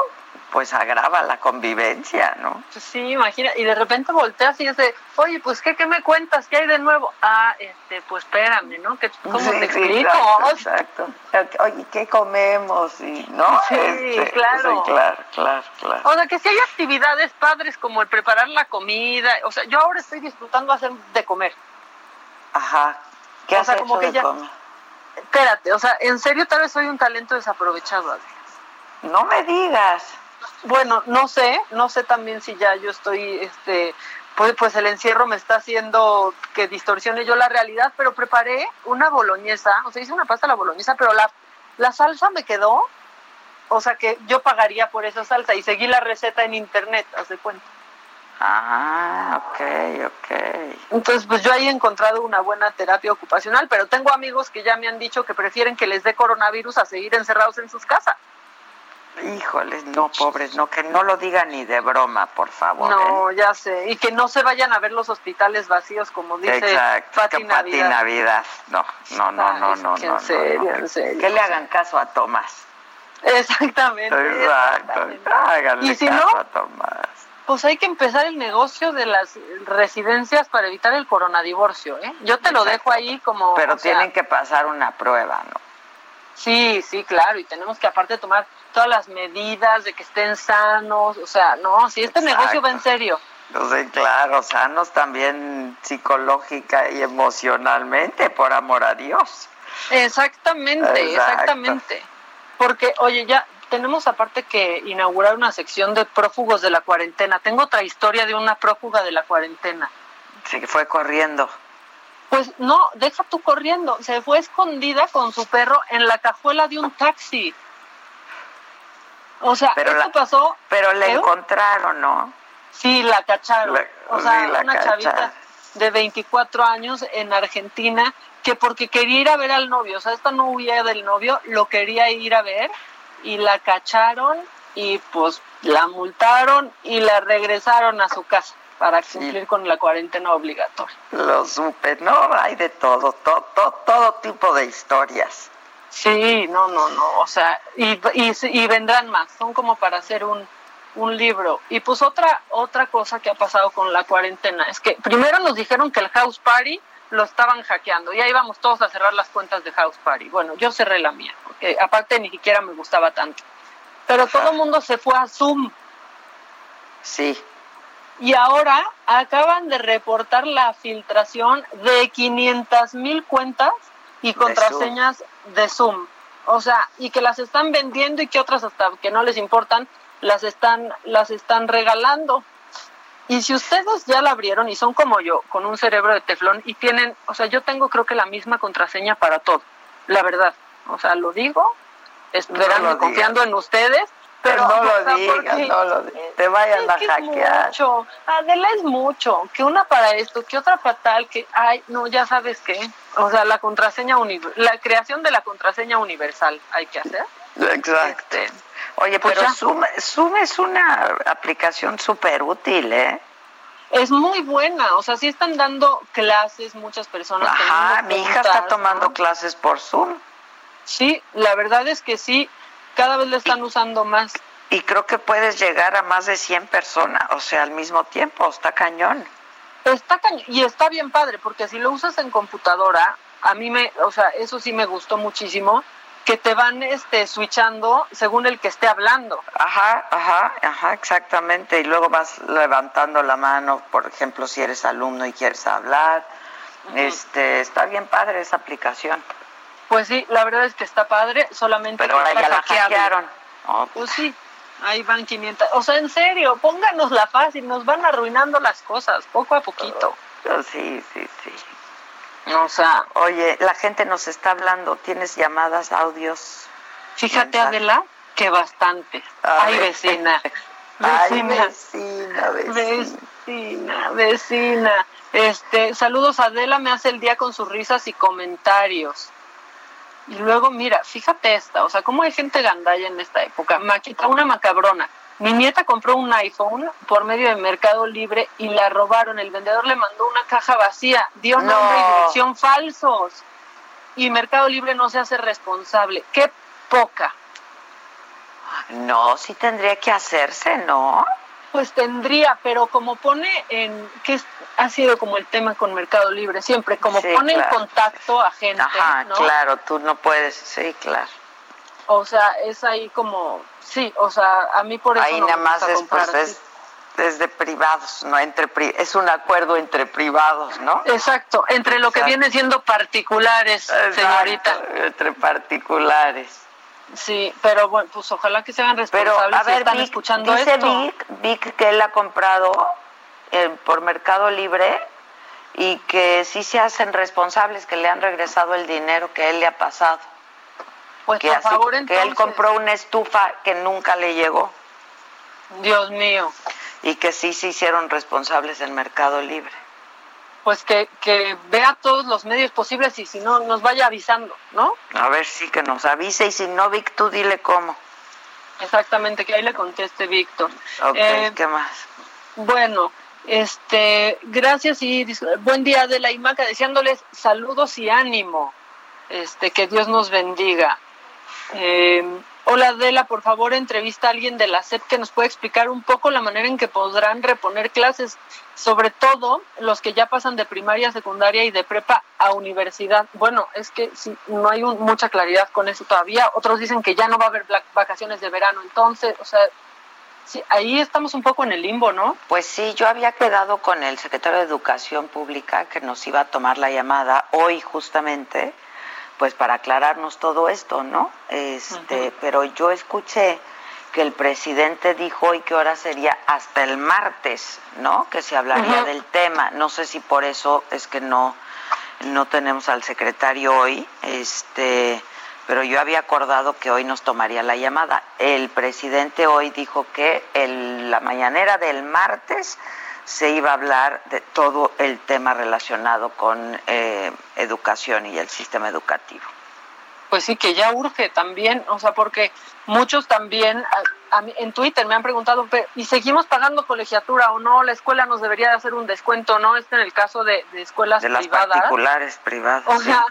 pues agrava la convivencia, ¿no? Pues Sí, imagina, y de repente volteas y dices, oye, pues ¿qué, qué me cuentas? ¿Qué hay de nuevo? Ah, este, pues espérame, ¿no? ¿Qué, ¿Cómo Sí, te explico? Exacto, exacto. Oye, ¿qué comemos? Y, ¿no? Sí, Este, claro. sí, claro, claro, claro. O sea, que si hay actividades padres como el preparar la comida, o sea, yo ahora estoy disfrutando hacer de comer. Ajá. ¿Qué o has sea, hecho como que de ya- comer? Espérate, o sea, en serio tal vez soy un talento desaprovechado. Adri. No me digas. Bueno, no sé, no sé también si ya yo estoy, este, pues, pues el encierro me está haciendo que distorsione yo la realidad, pero preparé una boloñesa, o sea, hice una pasta a la boloñesa, pero la, la salsa me quedó, o sea, que yo pagaría por esa salsa y seguí la receta en internet, haz de cuenta. Ah, ok, ok. Entonces, pues yo ahí he encontrado una buena terapia ocupacional, pero tengo amigos que ya me han dicho que prefieren que les dé coronavirus a seguir encerrados en sus casas. Híjoles, no, pobres, no, que no lo digan ni de broma, por favor. ¿eh? No, ya sé. Y que no se vayan a ver los hospitales vacíos, como dice Exacto, Pati que Pati Navidad. Navidad. No, no, no, no, Ay, no, no, en serio, no. en serio. Que le hagan caso a Tomás. Exactamente. Exacto. Háganle Y si caso no, a Tomás. pues hay que empezar el negocio de las residencias para evitar el coronadivorcio, ¿eh? Yo te lo dejo ahí como... Pero sea, tienen que pasar una prueba, ¿no? Sí, sí, claro, y tenemos que aparte tomar todas las medidas de que estén sanos, o sea, no, si este Exacto. negocio va en serio. Entonces, claro, sanos también psicológica y emocionalmente, por amor a Dios. Exactamente, Exacto. exactamente. Porque, oye, ya tenemos aparte que inaugurar una sección de prófugos de la cuarentena. Tengo otra historia de una prófuga de la cuarentena. Sí, que fue corriendo. Pues no, deja tú corriendo. Se fue escondida con su perro en la cajuela de un taxi. O sea, Pero esto la- pasó. Pero le ¿eh? encontraron, ¿no? Sí, la cacharon. La- o sea, sí, la una cacharon. chavita de 24 años en Argentina que porque quería ir a ver al novio, o sea, esta no huía del novio, lo quería ir a ver y la cacharon y pues la multaron y la regresaron a su casa para cumplir con la cuarentena obligatoria. Lo supe, no, hay de todo, todo, todo, todo tipo de historias. Sí, no, no, no, o sea, y, y, y vendrán más, son como para hacer un, un libro. Y pues otra, otra cosa que ha pasado con la cuarentena es que primero nos dijeron que el House Party lo estaban hackeando y ahí vamos todos a cerrar las cuentas de House Party. Bueno, yo cerré la mía, que aparte ni siquiera me gustaba tanto. Pero todo el mundo se fue a Zoom. Sí. Y ahora acaban de reportar la filtración de 500 mil cuentas y contraseñas de Zoom. O sea, y que las están vendiendo y que otras hasta que no les importan, las están, las están regalando. Y si ustedes ya la abrieron y son como yo, con un cerebro de teflón y tienen, o sea, yo tengo creo que la misma contraseña para todo, la verdad. O sea, lo digo, esperando, confiando en ustedes, pero (laughs) no lo digas, no lo digas. Te vayan a que es hackear. mucho. Adela es mucho. Que una para esto, que otra para tal, que, ay, no, ya sabes qué. O sea, la contraseña, la creación de la contraseña universal hay que hacer. Exacto. Oye, Pues pero. Zoom, Zoom es una aplicación súper útil, ¿eh? Es muy buena. O sea, sí están dando clases muchas personas. Ajá, mi hija está tomando ¿no? clases por Zoom. Sí, la verdad es que sí. Cada vez le están usando más. Y creo que puedes llegar a más de 100 personas, o sea, al mismo tiempo, está cañón. Está cañón. Y está bien padre, porque si lo usas en computadora, a mí me, o sea, eso sí me gustó muchísimo, que te van este switchando según el que esté hablando. Ajá, ajá, ajá, exactamente. Y luego vas levantando la mano, por ejemplo, si eres alumno y quieres hablar. Este, está bien padre esa aplicación. Pues sí, la verdad es que está padre, solamente Pero ahora ya la hackearon. Oh, Pues sí, ahí van 500. O sea, en serio, pónganosla fácil, nos van arruinando las cosas, poco a poquito. Sí, sí, sí. O sea, Oye, la gente nos está hablando, ¿tienes llamadas, audios? fíjate, mensajes? Adela, que bastante. Ay, ver. vecina. (laughs) Ay, Vecina. vecina, vecina. Vecina, vecina. Este, saludos Adela, me hace el día con sus risas y comentarios. Y luego, mira, fíjate esta, o sea, cómo hay gente gandalla en esta época. Maquita, una macabrona. Mi nieta compró un iPhone por medio de Mercado Libre y la robaron. El vendedor le mandó una caja vacía, dio No. nombre y dirección falsos. Y Mercado Libre no se hace responsable. ¡Qué poca! No, sí tendría que hacerse, ¿no? Pues tendría, pero como pone en, que ha sido como el tema con Mercado Libre, siempre, como Sí, pone claro. en contacto a gente, Ajá, ¿no? claro, tú no puedes, sí, claro. O sea, es ahí como, sí, o sea, a mí por eso Ahí no nada me más es, comprar pues, es, es de privados, no entre pri- es un acuerdo entre privados, ¿no? Exacto, entre lo que viene siendo particulares, señorita. Entre particulares. Sí, pero bueno, pues ojalá que se hagan Pero, responsables a si ver, están Vic, escuchando dice esto. Vic, Vic que él ha comprado eh, por Mercado Libre y que sí se hacen responsables, que le han regresado el dinero que él le ha pasado. Pues que, por así- favor, que él compró una estufa que nunca le llegó Dios mío, y que sí se hicieron responsables en Mercado Libre. Pues que, que vea todos los medios posibles y si no, nos vaya avisando, ¿no? A ver si que nos avise y si no, Vic, tú dile cómo. Exactamente, que ahí le conteste Víctor. Ok, Eh, ¿qué más? Bueno, este, gracias y buen día de la IMACA, deseándoles saludos y ánimo. Este, que Dios nos bendiga. Eh, hola Adela, por favor entrevista a alguien de la SEP que nos pueda explicar un poco la manera en que podrán reponer clases, sobre todo los que ya pasan de primaria, secundaria y de prepa a universidad. Bueno, es que sí, no hay mucha claridad con eso todavía. Otros dicen que ya no va a haber vacaciones de verano, entonces, o sea, sí, ahí estamos un poco en el limbo, ¿no? Pues sí, yo había quedado con el secretario de Educación Pública que nos iba a tomar la llamada hoy justamente, pues para aclararnos todo esto, ¿no? Este, pero yo escuché que el presidente dijo hoy que hora sería hasta el martes, ¿no? Que se hablaría del tema. No sé si por eso es que no no tenemos al secretario hoy, este, pero yo había acordado que hoy nos tomaría la llamada. El presidente hoy dijo que el- la mañanera del martes se iba a hablar de todo el tema relacionado con eh, educación y el sistema educativo. Pues sí, que ya urge también, o sea, porque muchos también a- a mí- en Twitter me han preguntado, "Pero, ¿y seguimos pagando colegiatura o no? ¿La escuela nos debería de hacer un descuento o no? Este en el caso de, de escuelas De las privadas. particulares, privadas. O sí. sea,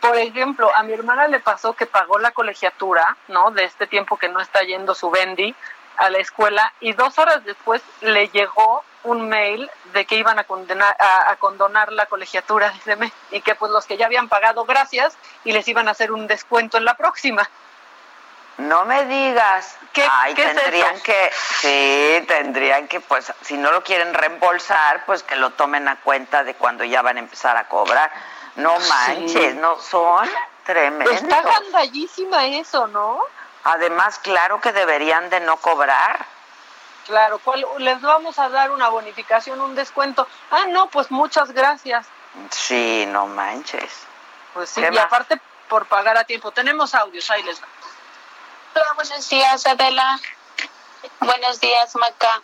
por ejemplo, a mi hermana le pasó que pagó la colegiatura, ¿no? De este tiempo que no está yendo su Bendy a la escuela y dos horas después le llegó un mail de que iban a condenar a, a condonar la colegiatura me- y que pues los que ya habían pagado gracias y les iban a hacer un descuento en la próxima. No me digas. ¿Qué- Ay, qué es tendrían eso? que, sí, tendrían que, pues, si no lo quieren reembolsar, pues que lo tomen a cuenta de cuando ya van a empezar a cobrar. No manches, no son tremendos. Está gandallísima eso, ¿no? Además, claro que deberían de no cobrar. Claro, ¿cuál, les vamos a dar una bonificación, un descuento. Ah, no, pues muchas gracias. Sí, no manches. Pues sí, ¿Qué y más? aparte por pagar a tiempo. Tenemos audios, ahí les va. Hola, buenos días, Adela. Buenos días, Maca.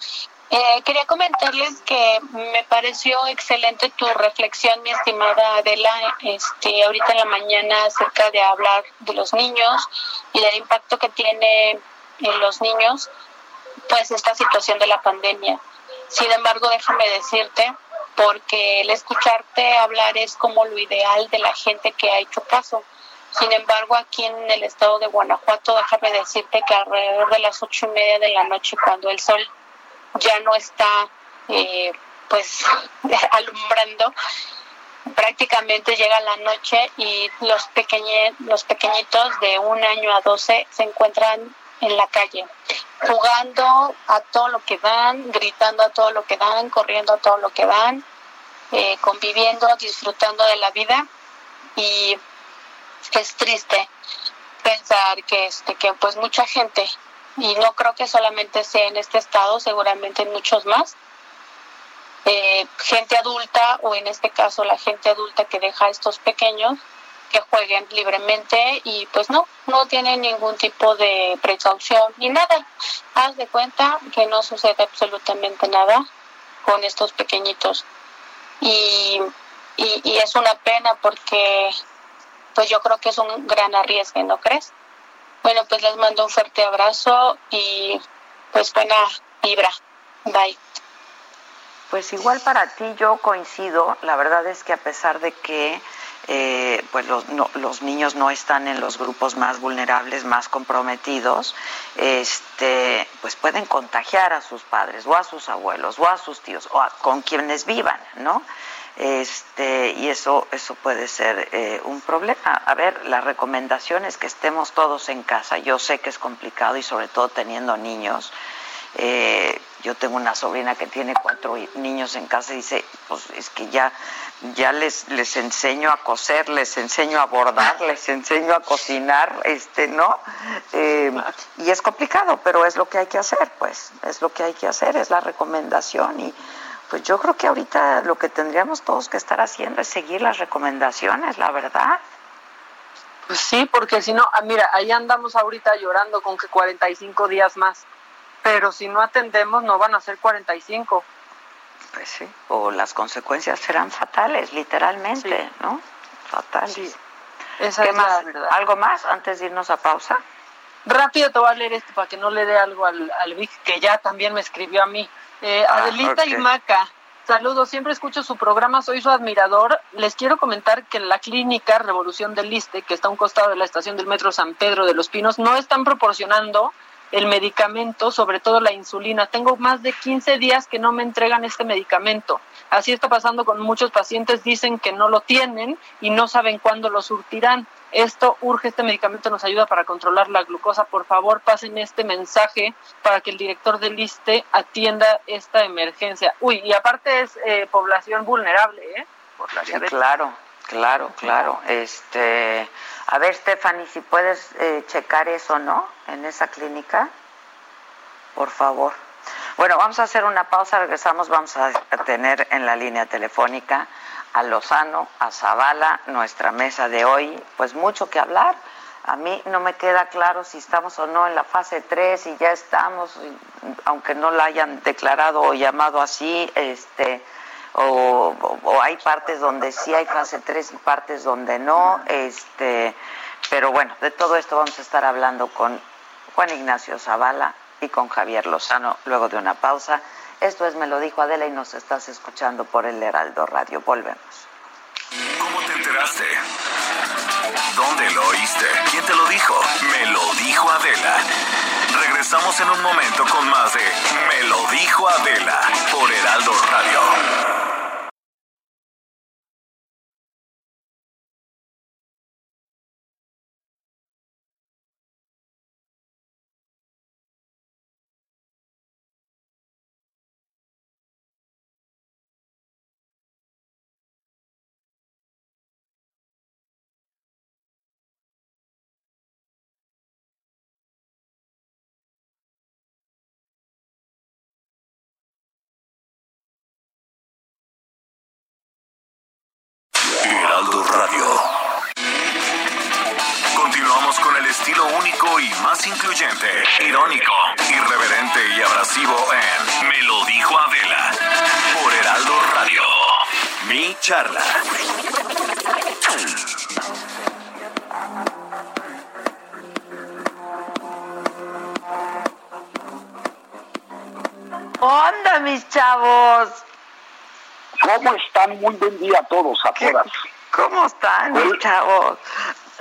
Eh, quería comentarles que me pareció excelente tu reflexión, mi estimada Adela, este, ahorita en la mañana acerca de hablar de los niños y del impacto que tiene en los niños, pues esta situación de la pandemia. Sin embargo, déjame decirte, porque el escucharte hablar es como lo ideal de la gente que ha hecho caso. Sin embargo, aquí en el estado de Guanajuato, déjame decirte que alrededor de las ocho y media de la noche, cuando el sol ya no está, eh, pues, (laughs) alumbrando, prácticamente llega la noche y los, pequeñe, los pequeñitos de un año a 12 se encuentran en la calle, jugando a todo lo que dan, gritando a todo lo que dan, corriendo a todo lo que dan, eh, conviviendo, disfrutando de la vida. Y es triste pensar que este que pues mucha gente y no creo que solamente sea en este estado seguramente en muchos más eh, gente adulta o en este caso la gente adulta que deja a estos pequeños que jueguen libremente y pues no no tienen ningún tipo de precaución ni nada haz de cuenta que no sucede absolutamente nada con estos pequeñitos y, y, y es una pena porque pues yo creo que es un gran arriesgue, ¿no crees? Bueno, pues les mando un fuerte abrazo y pues buena vibra. Bye. Pues igual para ti yo coincido, la verdad es que a pesar de que eh, pues los, no- los niños no están en los grupos más vulnerables, más comprometidos, este, pues pueden contagiar a sus padres o a sus abuelos o a sus tíos o a- con quienes vivan, ¿no? Este, y eso, eso puede ser eh, un problema. A ver, la recomendación es que estemos todos en casa. Yo sé que es complicado y sobre todo teniendo niños. Eh, yo tengo una sobrina que tiene cuatro niños en casa y dice, pues es que ya, ya les, les enseño a coser, les enseño a bordar, (laughs) les enseño a cocinar, este, ¿no? Eh, y es complicado, pero es lo que hay que hacer, pues, es lo que hay que hacer, es la recomendación y pues yo creo que ahorita lo que tendríamos todos que estar haciendo es seguir las recomendaciones, la verdad. Pues sí, porque si no, ah, mira, ahí andamos ahorita llorando con que 45 días más. Pero si no atendemos, no van a ser 45. Pues sí. O las consecuencias serán fatales, literalmente, ¿no? Fatales. Esa ¿Qué es la más? verdad. ¿Algo más antes de irnos a pausa? Rápido te voy a leer esto para que no le dé algo al, al Vic, que ya también me escribió a mí. Eh, Ah, Adelita ok. y Maca, saludos, siempre escucho su programa, soy su admirador. Les quiero comentar que en la clínica Revolución del Liste, que está a un costado de la estación del metro San Pedro de los Pinos, no están proporcionando el medicamento, sobre todo la insulina. Tengo más de 15 días que no me entregan este medicamento. Así está pasando con muchos pacientes, dicen que no lo tienen y no saben cuándo lo surtirán. Esto urge, este medicamento nos ayuda para controlar la glucosa. Por favor, pasen este mensaje para que el director del ISTE atienda esta emergencia. Uy, y aparte es eh, población vulnerable, ¿eh? Por la Sí, claro, claro, claro. Este, a ver, Stephanie, si puedes eh, checar eso, ¿no? En esa clínica, por favor. Bueno, vamos a hacer una pausa, regresamos, vamos a tener en la línea telefónica a Lozano, a Zavala, nuestra mesa de hoy, pues mucho que hablar. A mí no me queda claro si estamos o no en la fase 3 y ya estamos, aunque no la hayan declarado o llamado así, este, o, hay partes donde sí hay fase 3 y partes donde no, este, pero bueno, de todo esto vamos a estar hablando con Juan Ignacio Zavala y con Javier Lozano luego de una pausa. Esto es Me lo dijo Adela y nos estás escuchando por el Heraldo Radio. Volvemos. ¿Cómo te enteraste? ¿Dónde lo oíste? ¿Quién te lo dijo? Me lo dijo Adela. Regresamos en un momento con más de Me lo dijo Adela por Heraldo Radio. Charla. onda, mis chavos? ¿Cómo están? Muy buen día a todos, a todas. ¿Cómo están, mis chavos?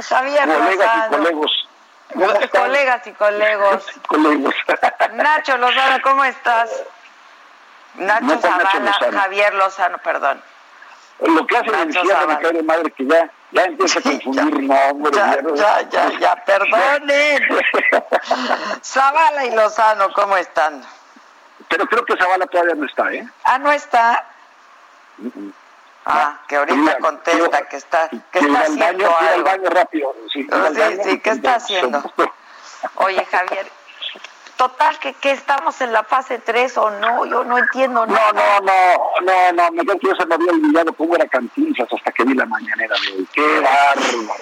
Javier Colegas y colegos. Colegas (laughs) y colegos. Colegos. Nacho Lozano, ¿cómo estás? Nacho No Nacho Lozano. Javier Lozano, perdón. Lo que hace el cae de madre que ya, ya empieza a confundir nombres. Ya, no- ya, ya, ya, perdonen. (laughs) Zavala y Lozano, ¿cómo están? Pero creo que Zavala todavía no está, ¿eh? Ah, ¿no está? Ah, que ahorita contesta que está, que está baño, haciendo al algo. baño rápido. Sí, Oh, sí, baño sí, y ¿qué está ya haciendo? (laughs) Oye, Javier, total, que, que estamos en la fase 3 o no, yo no entiendo No, nada. no, no, no, no, me creo que yo se me había olvidado cómo era Cantinflas hasta que vi la mañanera de hoy. ¡Qué bárbaro!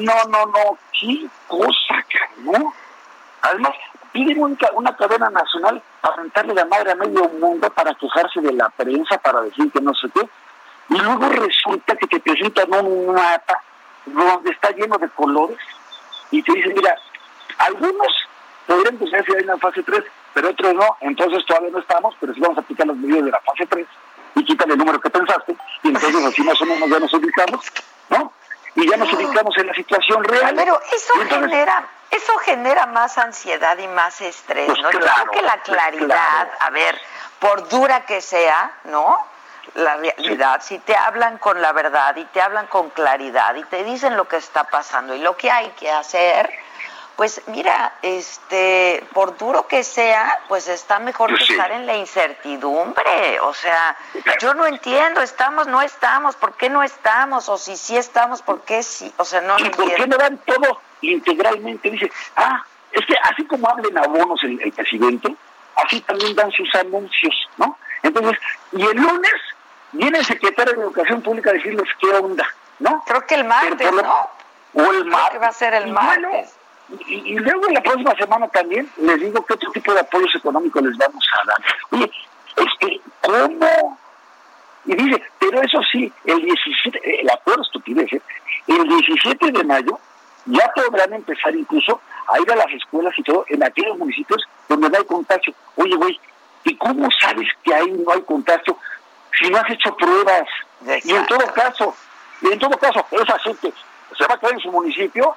No, no, no, qué cosa, ¿no? Además, piden un ca- una cadena nacional para mentarle la madre a medio mundo para quejarse de la prensa, para decir que no sé qué. Y luego resulta que te presentan un mapa donde está lleno de colores y te dicen, mira, algunos podrían pensar si hay una fase 3, pero otros no, entonces todavía no estamos, pero sí vamos a aplicar las medidas de la fase 3 y quítale el número que pensaste, y entonces así más o menos ya nos ubicamos, ¿no? Y ya nos ubicamos en la situación real. Pero eso entonces- genera, eso genera más ansiedad y más estrés, Pues ¿no? Yo claro, creo que la pues claridad, claro. a ver, por dura que sea, ¿no? La realidad, si te hablan con la verdad y te hablan con claridad y te dicen lo que está pasando y lo que hay que hacer, pues mira, este, por duro que sea, pues está mejor que sí. estar en la incertidumbre. O sea, yo no entiendo, estamos, no estamos, ¿por qué no estamos? O si sí estamos, ¿por qué sí? O sea, no ¿Y por qué entiendo. no dan todo integralmente? Dice, ah, es que así como hablen abonos el, el presidente, así también dan sus anuncios, ¿no? Entonces, y el lunes viene el secretario de Educación Pública a decirles qué onda, ¿no? Creo que el martes, lo- ¿no? O el Creo martes. que va a ser el bueno, martes. Y, y luego en la próxima semana también les digo qué otro tipo de apoyos económicos les vamos a dar. Oye, es que, ¿cómo? Y dice, pero eso sí, el 17, eh, la peor estupidez, ¿eh? el 17 de mayo ya podrán empezar incluso a ir a las escuelas y todo en aquellos municipios donde no hay contagio. Oye, güey, ¿y cómo sabes que ahí no hay contagio si no has hecho pruebas? Y en todo caso, y en todo caso, esa gente se va a quedar en su municipio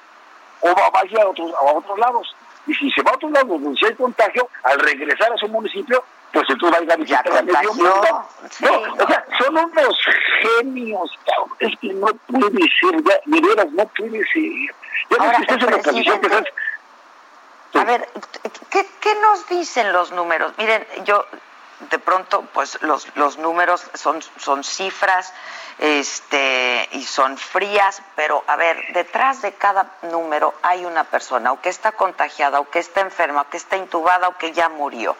o va, a ir a otros, a otros lados. Y si se va a otros lados donde sí hay contagio, al regresar a su municipio, pues entonces va a ir a visitar a medio mundo. sí, No, no. O sea, son unos genios, cabrón. Es que no puede ser, ya, de veras, no puede ser. Ya Ahora, el en la televisión que estás... A ver, ¿qué, qué nos dicen los números? Miren, yo de pronto, pues los, los números son, son cifras este, y son frías, pero a ver, detrás de cada número hay una persona, o que está contagiada, o que está enferma, o que está intubada, o que ya murió.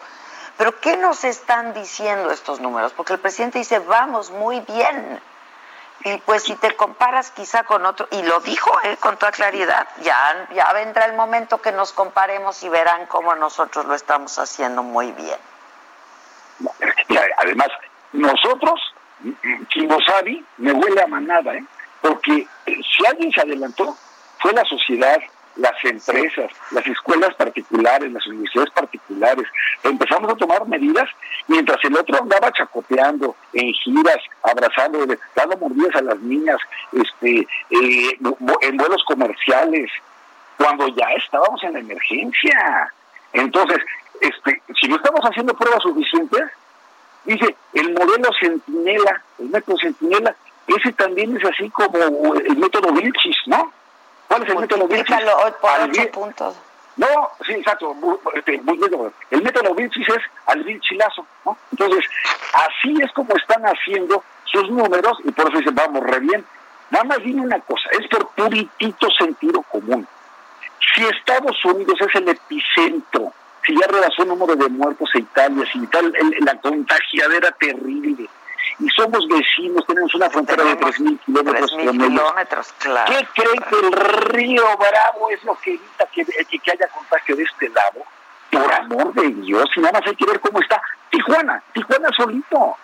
Pero ¿qué nos están diciendo estos números? Porque el presidente dice, vamos muy bien. Y pues si te comparas quizá con otro, y lo dijo eh, con toda claridad, ya, ya vendrá el momento que nos comparemos y verán cómo nosotros lo estamos haciendo muy bien. Además, nosotros, Kimosabi, me huele a manada, ¿eh? Porque eh, si alguien se adelantó, fue la sociedad, las empresas, las escuelas particulares, las universidades particulares. Empezamos a tomar medidas mientras el otro andaba chacoteando en giras, abrazando, dando mordidas a las niñas, este, eh, en vuelos comerciales, cuando ya estábamos en la emergencia. Entonces, este, si no estamos haciendo pruebas suficientes, dice el modelo Centinela, el método Centinela, ese también es así como el método Vilchis, ¿no? ¿Cuál es el método Vilchis? Por ocho puntos. no, sí, exacto. este, El método Vilchis es al Vilchilazo, ¿no? Entonces, así es como están haciendo sus números y por eso dicen, vamos re bien. Nada más dime una cosa, es por puritito sentido común. Si Estados Unidos es el epicentro, si ya rebasó el número de muertos en Italia, si tal, el- la contagiadera terrible, y somos vecinos, tenemos una frontera de 3.000 kilómetros 3.000 con ellos. kilómetros, claro. ¿Qué creen que el río Bravo es lo que evita que, que, que haya contagio de este lado? Por amor de Dios, y nada más hay que ver cómo está Tijuana, Tijuana solito.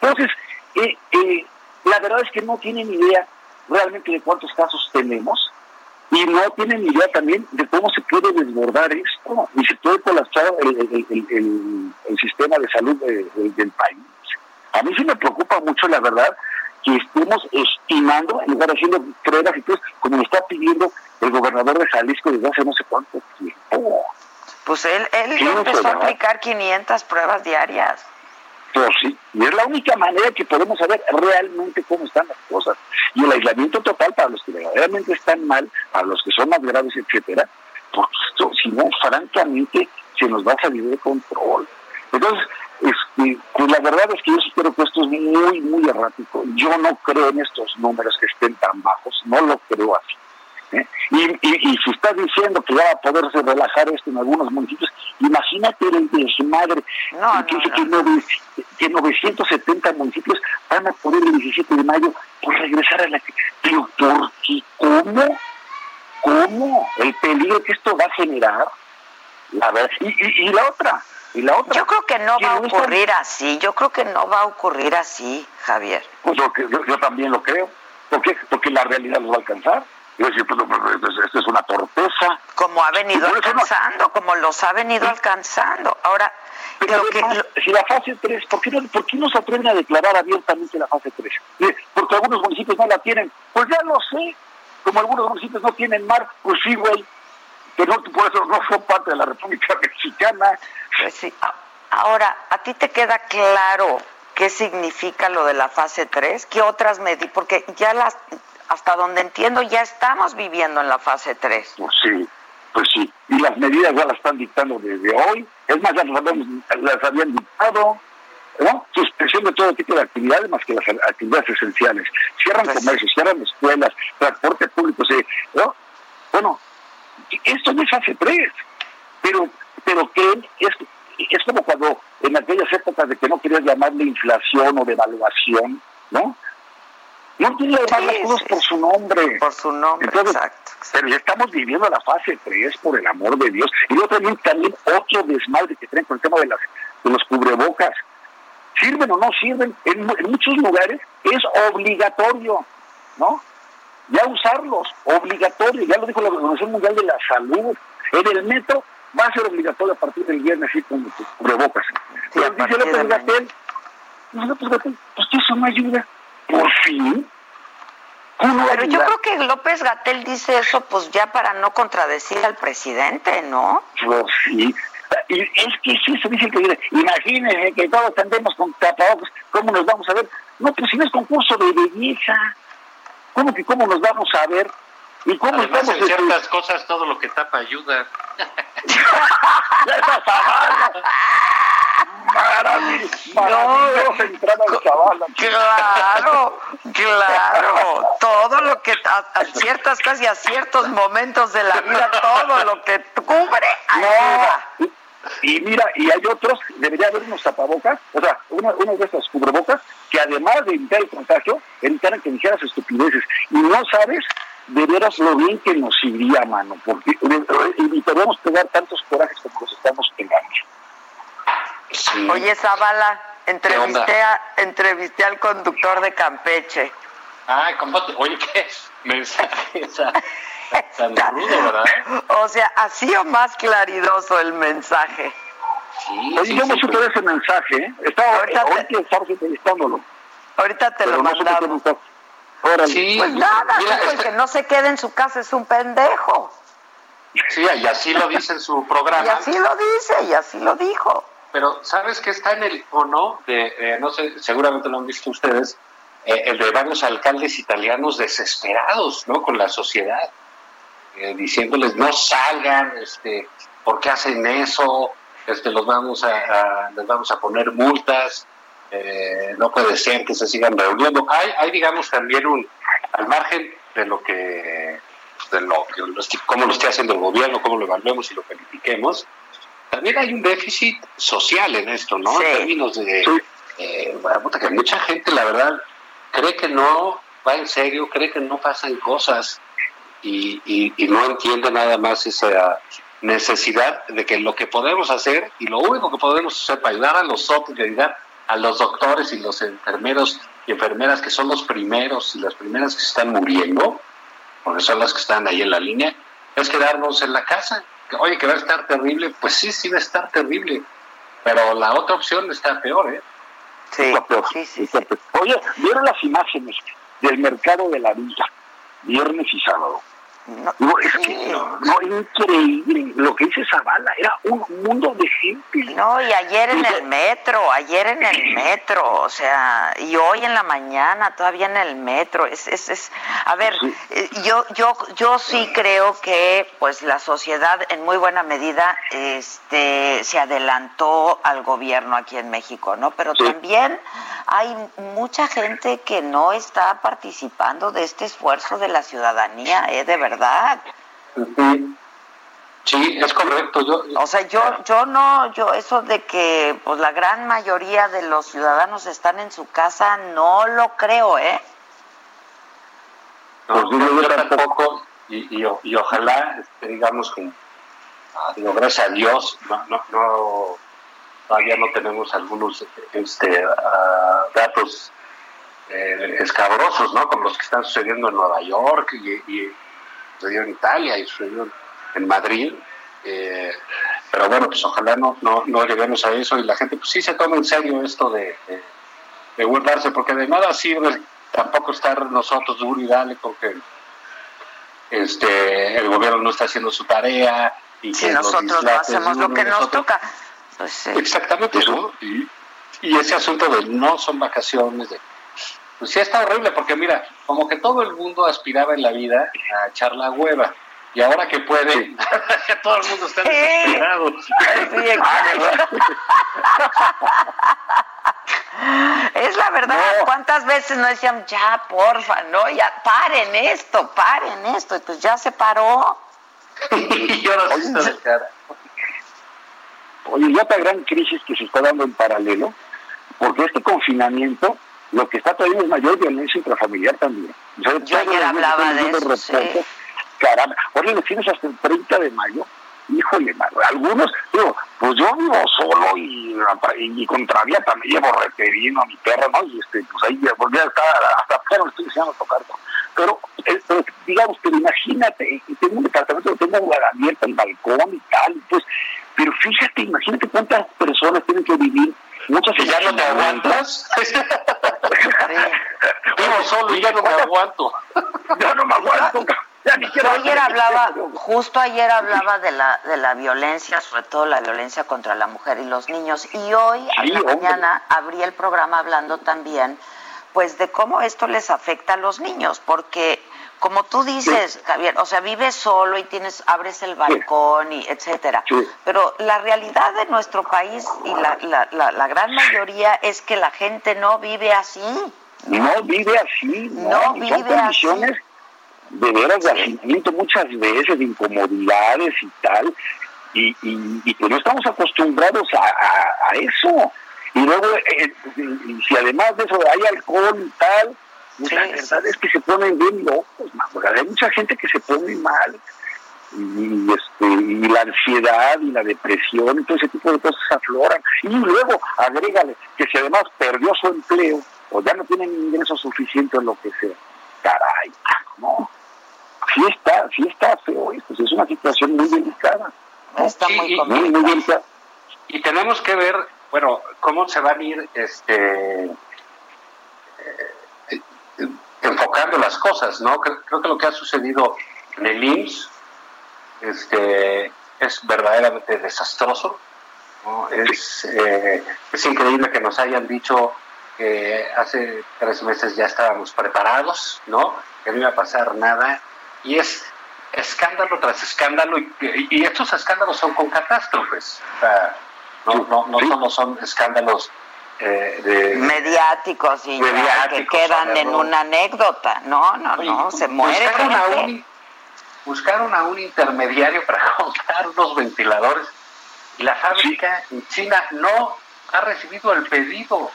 Entonces, eh, eh, la verdad es que no tienen idea realmente de cuántos casos tenemos y no tienen idea también de cómo se puede desbordar esto y se puede colapsar el, el- el- el- el sistema de salud de- de- del país. A mí sí me preocupa mucho, la verdad, que estemos estimando, en lugar de haciendo pruebas y pues, como lo está pidiendo el gobernador de Jalisco desde hace no sé cuánto tiempo. Pues él, él empezó a aplicar 500 pruebas diarias. Pues sí, y es la única manera que podemos saber realmente cómo están las cosas. Y el aislamiento total para los que verdaderamente están mal, para los que son más graves, etcétera, esto, si no, francamente, se nos va a salir de control. Entonces, este, pues la verdad es que yo creo que esto es muy, muy errático. Yo no creo en estos números que estén tan bajos, no lo creo así. ¿Eh? Y, y, y si estás diciendo que va a poderse relajar esto en algunos municipios, imagínate el desmadre. No, que, dice que, nove- que 970 municipios van a poder el 17 de mayo pues, regresar a la... Pero ¿por qué? ¿Cómo? ¿Cómo? El peligro que esto va a generar. La verdad. Y, y, y la otra, y la otra. Yo creo que no va a no están- ocurrir así. Yo creo que no va a ocurrir así, Javier. Pues yo, yo también lo creo. ¿Por qué? Porque la realidad los va a alcanzar. Yo decir, pues, pues, esto, es- una torpeza. Como ha venido no- alcanzando, como los ha venido alcanzando. Ahora, Pero lo que, si la fase 3, ¿por qué, no, ¿por qué no se atreven a declarar abiertamente la fase 3? Porque algunos municipios no la tienen. Pues ya lo sé. Como algunos municipios no tienen mar, pues sí, güey. Que no, por eso no son parte de la República (laughs) Mexicana. Pues sí. Ahora, ¿a ti te queda claro qué significa lo de la fase 3? ¿Qué otras medidas? Porque ya las, hasta donde entiendo, ya estamos viviendo en la fase 3. Pues sí, pues sí. Y las medidas ya las están dictando desde hoy. Es más, ya las, habían- las habían dictado. ¿no? Suspensión de todo tipo de actividades más que las actividades esenciales. Cierran Pues sí. comercios, cierran escuelas, transporte público. sí, ¿no? Bueno, esto no es fase 3, pero, pero que es, es como cuando en aquellas épocas de que no querías llamarle inflación o devaluación, ¿no? No llamar las Sí, cosas sí. por su nombre. Por su nombre, Entonces, exacto. pero ya estamos viviendo la fase 3, por el amor de Dios. Y luego también, también otro desmadre que traen con el tema de, las, de los cubrebocas. ¿Sirven o no sirven? En, mu- en muchos lugares es obligatorio, ¿no? Ya usarlos, obligatorio. Ya lo dijo la Organización Mundial de la Salud. En el metro va a ser obligatorio a partir del viernes ir con tus cubrebocas. Pero a dice López Gatel, dice López Gatel, pues eso no ayuda. Por fin. ¿Cómo no va a Pero yo creo que López Gatel dice eso pues ya para no contradecir al presidente, ¿no? Pues sí. Y es que sí se dice que imagínense que todos andemos con tapabocas, ¿cómo nos vamos a ver? No, pues si no es concurso de belleza, ¿cómo que cómo nos vamos a ver? ¿Y cómo Además, estamos? en este, ciertas cosas todo lo que tapa ayuda. (laughs) ¡Esa Zavala! Maravilloso, maravillosa entrada de Zavala. Claro, claro. (laughs) Todo lo que a, a ciertas cosas y a ciertos momentos de la vida, todo lo que cubre ayuda. No. Y, mira, y hay otros, debería haber unos tapabocas, o sea, uno, uno de estos cubrebocas, que además de evitar el contagio, evitaran que dijeras estupideces. Y no sabes de veras lo bien que nos iría, mano, porque eh, evitaríamos pegar tantos corajes como los estamos pegando. Oye, Zavala, entrevisté, a, entrevisté al conductor de Campeche. Ay, ¿cómo te... Oye, ¿qué mensaje esa- (laughs) tan rudo, verdad? O sea, así o más claridoso el mensaje. Sí, Oye, yo no supe de ese mensaje, ¿eh? Estaba, Ahorita te- ahorita entrevistándolo. Ahorita te pero lo no mandamos. Sí, Pues nada, mira, dijo, el este- que no se quede en su casa es un pendejo. sí, y así lo dice en su programa. Y así lo dice, y así lo dijo. Pero ¿sabes qué está en el icono? De, eh, no sé, seguramente lo han visto ustedes, eh, el de varios alcaldes italianos desesperados, ¿no? Con la sociedad, eh, diciéndoles no salgan, este, ¿por qué hacen eso? Este, los vamos a, a- les vamos a poner multas, eh, no puede ser que se sigan reuniendo. Hay, hay digamos también un, al margen de lo que, de lo que, cómo lo esté haciendo el gobierno, cómo lo evaluemos y lo califiquemos, también hay un déficit social en esto, ¿no? Sí. En términos de, eh, bueno, puta, que mucha gente, la verdad, cree que no va en serio, cree que no pasan cosas y, y, y no entiende nada más esa necesidad de que lo que podemos hacer y lo único que podemos hacer para ayudar a los otros y ayudar a los doctores y los enfermeros y enfermeras que son los primeros y las primeras que están muriendo, porque son las que están ahí en la línea, es quedarnos en la casa. Oye, que va a estar terrible, pues sí, sí va a estar terrible, pero la otra opción está peor, ¿eh? Sí, está peor. Oye, ¿vieron las imágenes del mercado de la villa, viernes y sábado? No, es que no, no, increíble lo que dice Zavala, era un mundo de gente. No, y ayer en el metro, ayer en el metro, o sea, y hoy en la mañana todavía en el metro, es, es, es a ver, eh, yo, yo, yo sí creo que pues la sociedad en muy buena medida este se adelantó al gobierno aquí en México, ¿no? Pero también hay mucha gente que no está participando de este esfuerzo de la ciudadanía, ¿eh? De verdad. Sí, es correcto. Yo, o sea, yo, yo no, yo eso de que pues la gran mayoría de los ciudadanos están en su casa, no lo creo, ¿eh? No, yo, yo tampoco, y, y, y ojalá, este, digamos que, ah, digo, gracias a Dios, no, no, no todavía no tenemos algunos este, ah, datos eh, escabrosos, ¿no? Como los que están sucediendo en Nueva York y, y sucedió en Italia y sucedió en Madrid. Eh, pero bueno, pues ojalá no, no, no lleguemos a eso y la gente pues sí se tome en serio esto de, de, de guardarse, porque de nada sirve tampoco estar nosotros duro y dale porque este el gobierno no está haciendo su tarea y si que nosotros no hacemos lo que nos nosotros- toca. Pues, sí. Exactamente, ¿no? Y, y ese asunto de no son vacaciones, de, pues sí está horrible, porque mira, como que todo el mundo aspiraba en la vida a echar la hueva. Y ahora que puede, (laughs) todo el mundo está desesperado. (laughs) Es la verdad, ¿cuántas veces no decían, ya, porfa, no, ya, paren esto, paren esto? Y pues ya se paró. (laughs) y ahora sí está de cara. Oye, y otra gran crisis que se está dando en paralelo, porque este confinamiento lo que está trayendo es mayor violencia intrafamiliar también. Yo todos ayer hablaba de eso, reportes, Caramba, oye, lo tienes hasta el 30 de mayo. Híjole, mano, algunos, digo, pues yo vivo solo y, y Travia también llevo reterino a mi perro, ¿no? Y este, pues ahí ya, pues ya está, hasta perro le estoy enseñando a tocar. ¿no? Pero, eh, pero digamos, pero imagínate, y tengo un departamento, tengo abierto el balcón y tal, pues, pero fíjate, imagínate cuántas personas tienen que vivir, muchas ¿Y ya no te aguantas? Vivo solo y ya no me aguanto. Ya no me aguanto. Ya ni Yo quiero ayer hablaba, justo ayer hablaba de la, de la violencia, sobre todo la violencia contra la mujer y los niños. Y hoy, a la hombre. mañana, abrí el programa hablando también, pues, de cómo esto les afecta a los niños, porque como tú dices, Javier, o sea, vives solo y tienes, abres el balcón y etcétera. Pero la realidad de nuestro país y la, la, la, la gran mayoría es que la gente no vive así. No vive así, no, No vive son condiciones de veras de hacinamiento muchas veces, de incomodidades y tal, y, y, y pues no estamos acostumbrados a, a- a eso. Y luego, eh, si además de eso hay alcohol y tal, la verdad es que se ponen bien locos, man, porque hay mucha gente que se pone mal. Y, este, y la ansiedad y la depresión y todo ese tipo de cosas afloran. Y luego agrégale que si además perdió su empleo o ya no tiene ingreso suficiente o lo que sea, caray, no. Sí está, sí está feo esto, es una situación muy delicada. Está Sí, muy y- complicado. Muy delicada. y tenemos que ver, bueno, cómo se van a ir este, eh, enfocando las cosas, ¿no? Creo, creo que lo que ha sucedido en el IMSS este, es verdaderamente desastroso. ¿no? Es, eh, es increíble que nos hayan dicho que hace tres meses ya estábamos preparados, ¿no? Que no iba a pasar nada. Y es escándalo tras escándalo, y, y estos escándalos son con catástrofes. O sea, no, no, no solo son escándalos eh, de... mediáticos y ya, que Mediáticos, quedan en una anécdota. No, no, no, se muere buscaron a, un, buscaron a un intermediario para (laughs) comprar unos ventiladores y la fábrica en China no ha recibido el pedido.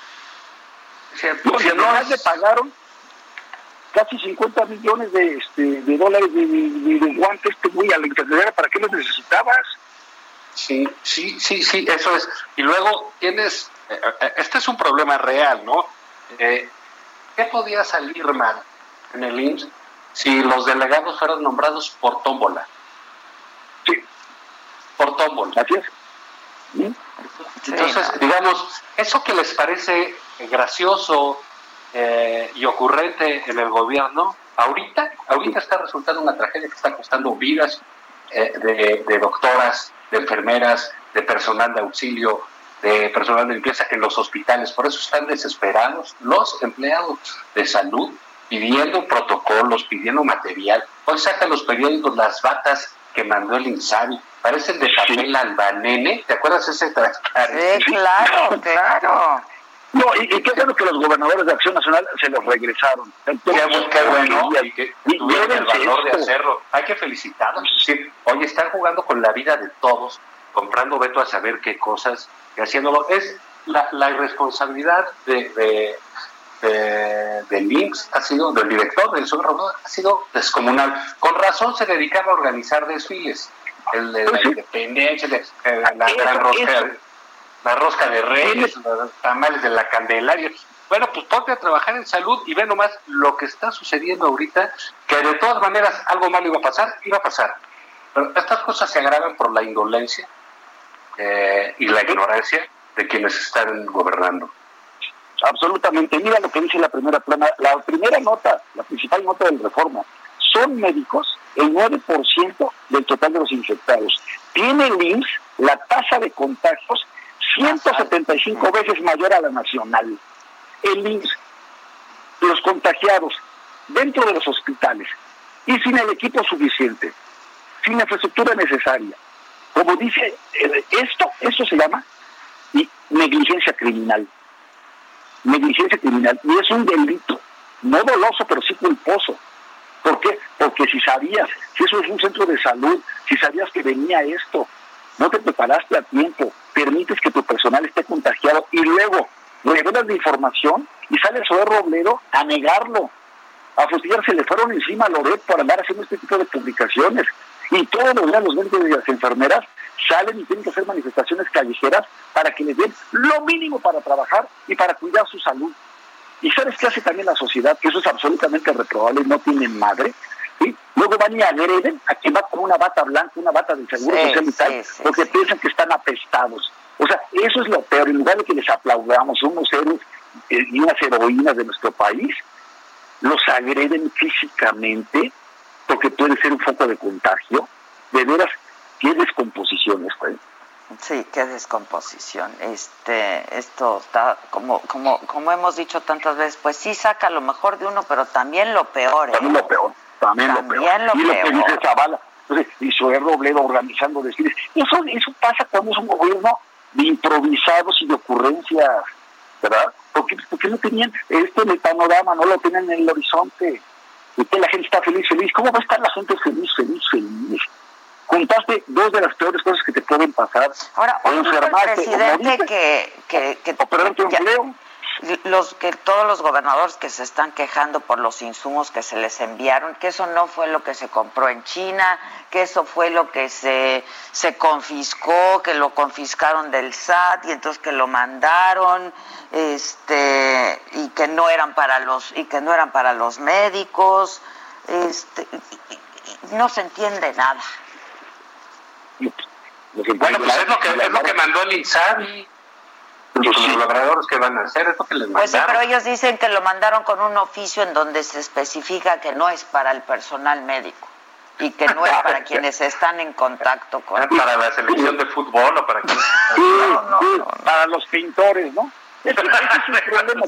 No, y además le pagaron casi 50 millones de, este, de dólares de, de, de guantes este güey a la enfermera. ¿Para qué los necesitabas? Sí, sí, sí, sí, eso es. Y luego tienes, este es un problema real, ¿no? Eh, ¿Qué podía salir mal en el IMSS si los delegados fueran nombrados por tómbola? Sí. Por tómbola. Es. Entonces, digamos, eso que les parece gracioso eh, y ocurrente en el gobierno, ahorita, ahorita está resultando una tragedia que está costando vidas eh, de, de doctoras, de enfermeras, de personal de auxilio, de personal de limpieza en los hospitales. Por eso están desesperados los empleados de salud pidiendo protocolos, pidiendo material. Hoy sacan los periódicos las batas que mandó el INSABI. Parecen de papel albanene. ¿Te acuerdas ese transparente? Sí, claro, (laughs) claro. No, y, y qué bueno que los gobernadores de Acción Nacional se los regresaron. Qué bueno y que tuvieron el valor de hacerlo. Hay que felicitarlos. Es decir, hoy están jugando con la vida de todos, comprando veto a saber qué cosas y haciéndolo. Es la, la irresponsabilidad de, de, de- del IMSS, ha sido, del director del Rodríguez, ha sido descomunal. Con razón se dedicaba a organizar desfiles. El de la independencia, el de- eh, la gran rosca, la rosca de reyes, los tamales de la candelaria. Bueno, pues ponte a trabajar en salud y ve nomás lo que está sucediendo ahorita, que de todas maneras algo malo iba a pasar, iba a pasar. Pero estas cosas se agravan por la indolencia eh, y la ignorancia de quienes están gobernando. Absolutamente. Mira lo que dice la primera plana, la primera nota, la principal nota del reforma. Son médicos el 9% del total de los infectados. Tiene el IMSS la tasa de contagios 175 veces mayor a la nacional. El IMSS, los contagiados dentro de los hospitales y sin el equipo suficiente, sin la infraestructura necesaria. Como dice, eh, esto, esto se llama negligencia criminal negligencia criminal y es un delito, no doloso, pero sí culposo. ¿Por qué? Porque si sabías, si eso es un centro de salud, si sabías que venía esto, no te preparaste a tiempo, permites que tu personal esté contagiado y luego revelas la información y sale el señor Robledo a negarlo. A fustigar se le fueron encima a Loret por andar haciendo este tipo de publicaciones. Y todos los días los médicos y las enfermeras salen y tienen que hacer manifestaciones callejeras para que les den lo mínimo para trabajar y para cuidar su salud. ¿Y sabes qué hace también la sociedad? Que eso es absolutamente reprobable y no tiene madre. ¿sí? Luego van y agreden a quien va con una bata blanca, una bata de seguro Sí, social y tal, sí, porque piensan que están apestados. O sea, eso es lo peor. En lugar de que les aplaudamos unos héroes eh, y unas heroínas de nuestro país, los agreden físicamente porque puede ser un foco de contagio. De veras, qué descomposición esto. ¿eh? Sí, qué descomposición. Este, esto está como, como, como hemos dicho tantas veces, pues sí saca lo mejor de uno, pero también lo peor. ¿eh? También lo peor, también, También lo peor. lo y lo que dice Zavala, entonces, y Zoé Robledo organizando desfiles. Eso, eso pasa cuando es un gobierno de improvisados y de ocurrencias, ¿verdad? Porque, porque no tenían esto en el panorama, no lo tenían en el horizonte. Y que la gente está feliz, feliz. ¿Cómo va a estar la gente feliz, feliz, feliz? Juntaste dos de las peores cosas que te pueden pasar. Ahora, o hoy el enfermarte, o presidente que, que, que o perder tu empleo. Los que todos los gobernadores que se están quejando por los insumos que se les enviaron, que eso no fue lo que se compró en China, que eso fue lo que se, se confiscó, que lo confiscaron del SAT y entonces que lo mandaron, este, y que no eran para los, y que no eran para los médicos, este, y- no se entiende nada. Bueno, pues es lo que, es lo que mandó el INSABI. Los colaboradores que van a hacer, es lo que les Pues sí, pero ellos dicen que lo mandaron con un oficio en donde se especifica que no es para el personal médico y que no es para (laughs) quienes están en contacto con... Para la selección de fútbol o para. Para los pintores, ¿no? (laughs) Ese, ese es el problema.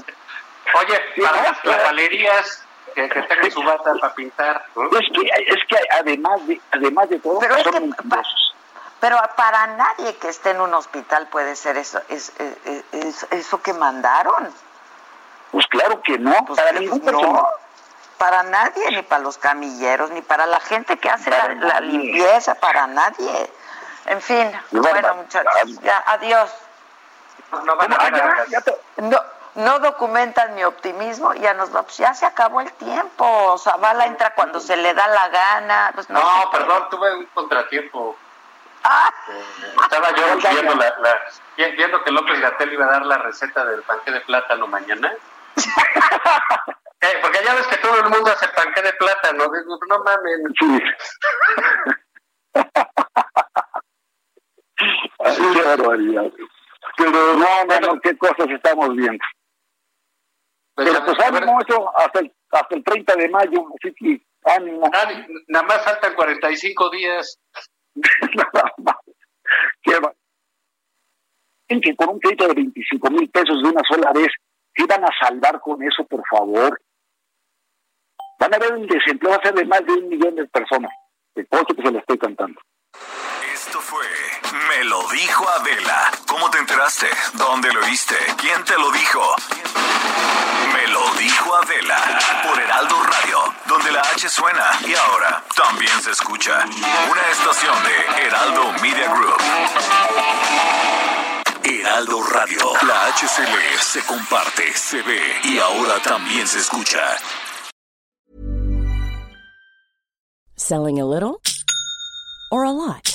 Oye, para las galerías que, que tengan su bata para pintar. ¿no? Es que, es que además de, además de todo, Pero es son que mentirosos. Pero para nadie que esté en un hospital puede ser eso, es, es- es- es- eso que mandaron. Pues claro que no, Pues para ningún no, para nadie, ni para los camilleros, ni para la gente que hace la, limpieza, para nadie. En fin, bueno muchachos, ya, adiós. No van a ver a ya, las- ya te- No, no documentan mi optimismo, ya nos va, pues ya se acabó el tiempo. Zavala entra cuando se le da la gana. Pues no, perdón, tuve un contratiempo. Estaba yo viendo, la, la- vi- viendo que López Gatel iba a dar la receta del panqué de plátano mañana. (laughs) Eh, porque ya ves que todo el mundo hace panqué de plátano. Digo, no mames. Ay, qué barbaridad. Pero no, no, no, qué cosas estamos viendo. Pero pues ánimo, eso hasta el, hasta el 30 de mayo, así que ánimo. Nada más faltan 45 días. (laughs) Nada más. Qué va- Dicen que con un crédito de 25 mil pesos de una sola vez, ¿qué van a salvar con eso, por favor? Van a ver un desempleo, va a ser de más de un millón de personas. El costo que se lo estoy cantando. Esto fue Me lo dijo Adela. ¿Cómo te enteraste? ¿Dónde lo viste? ¿Quién te lo dijo? Me lo dijo Adela por Heraldo Radio, donde la H suena y ahora también se escucha. Una estación de Heraldo Media Group. Heraldo Radio. La HCL se comparte, se ve y ahora también se escucha. Selling a little or a lot?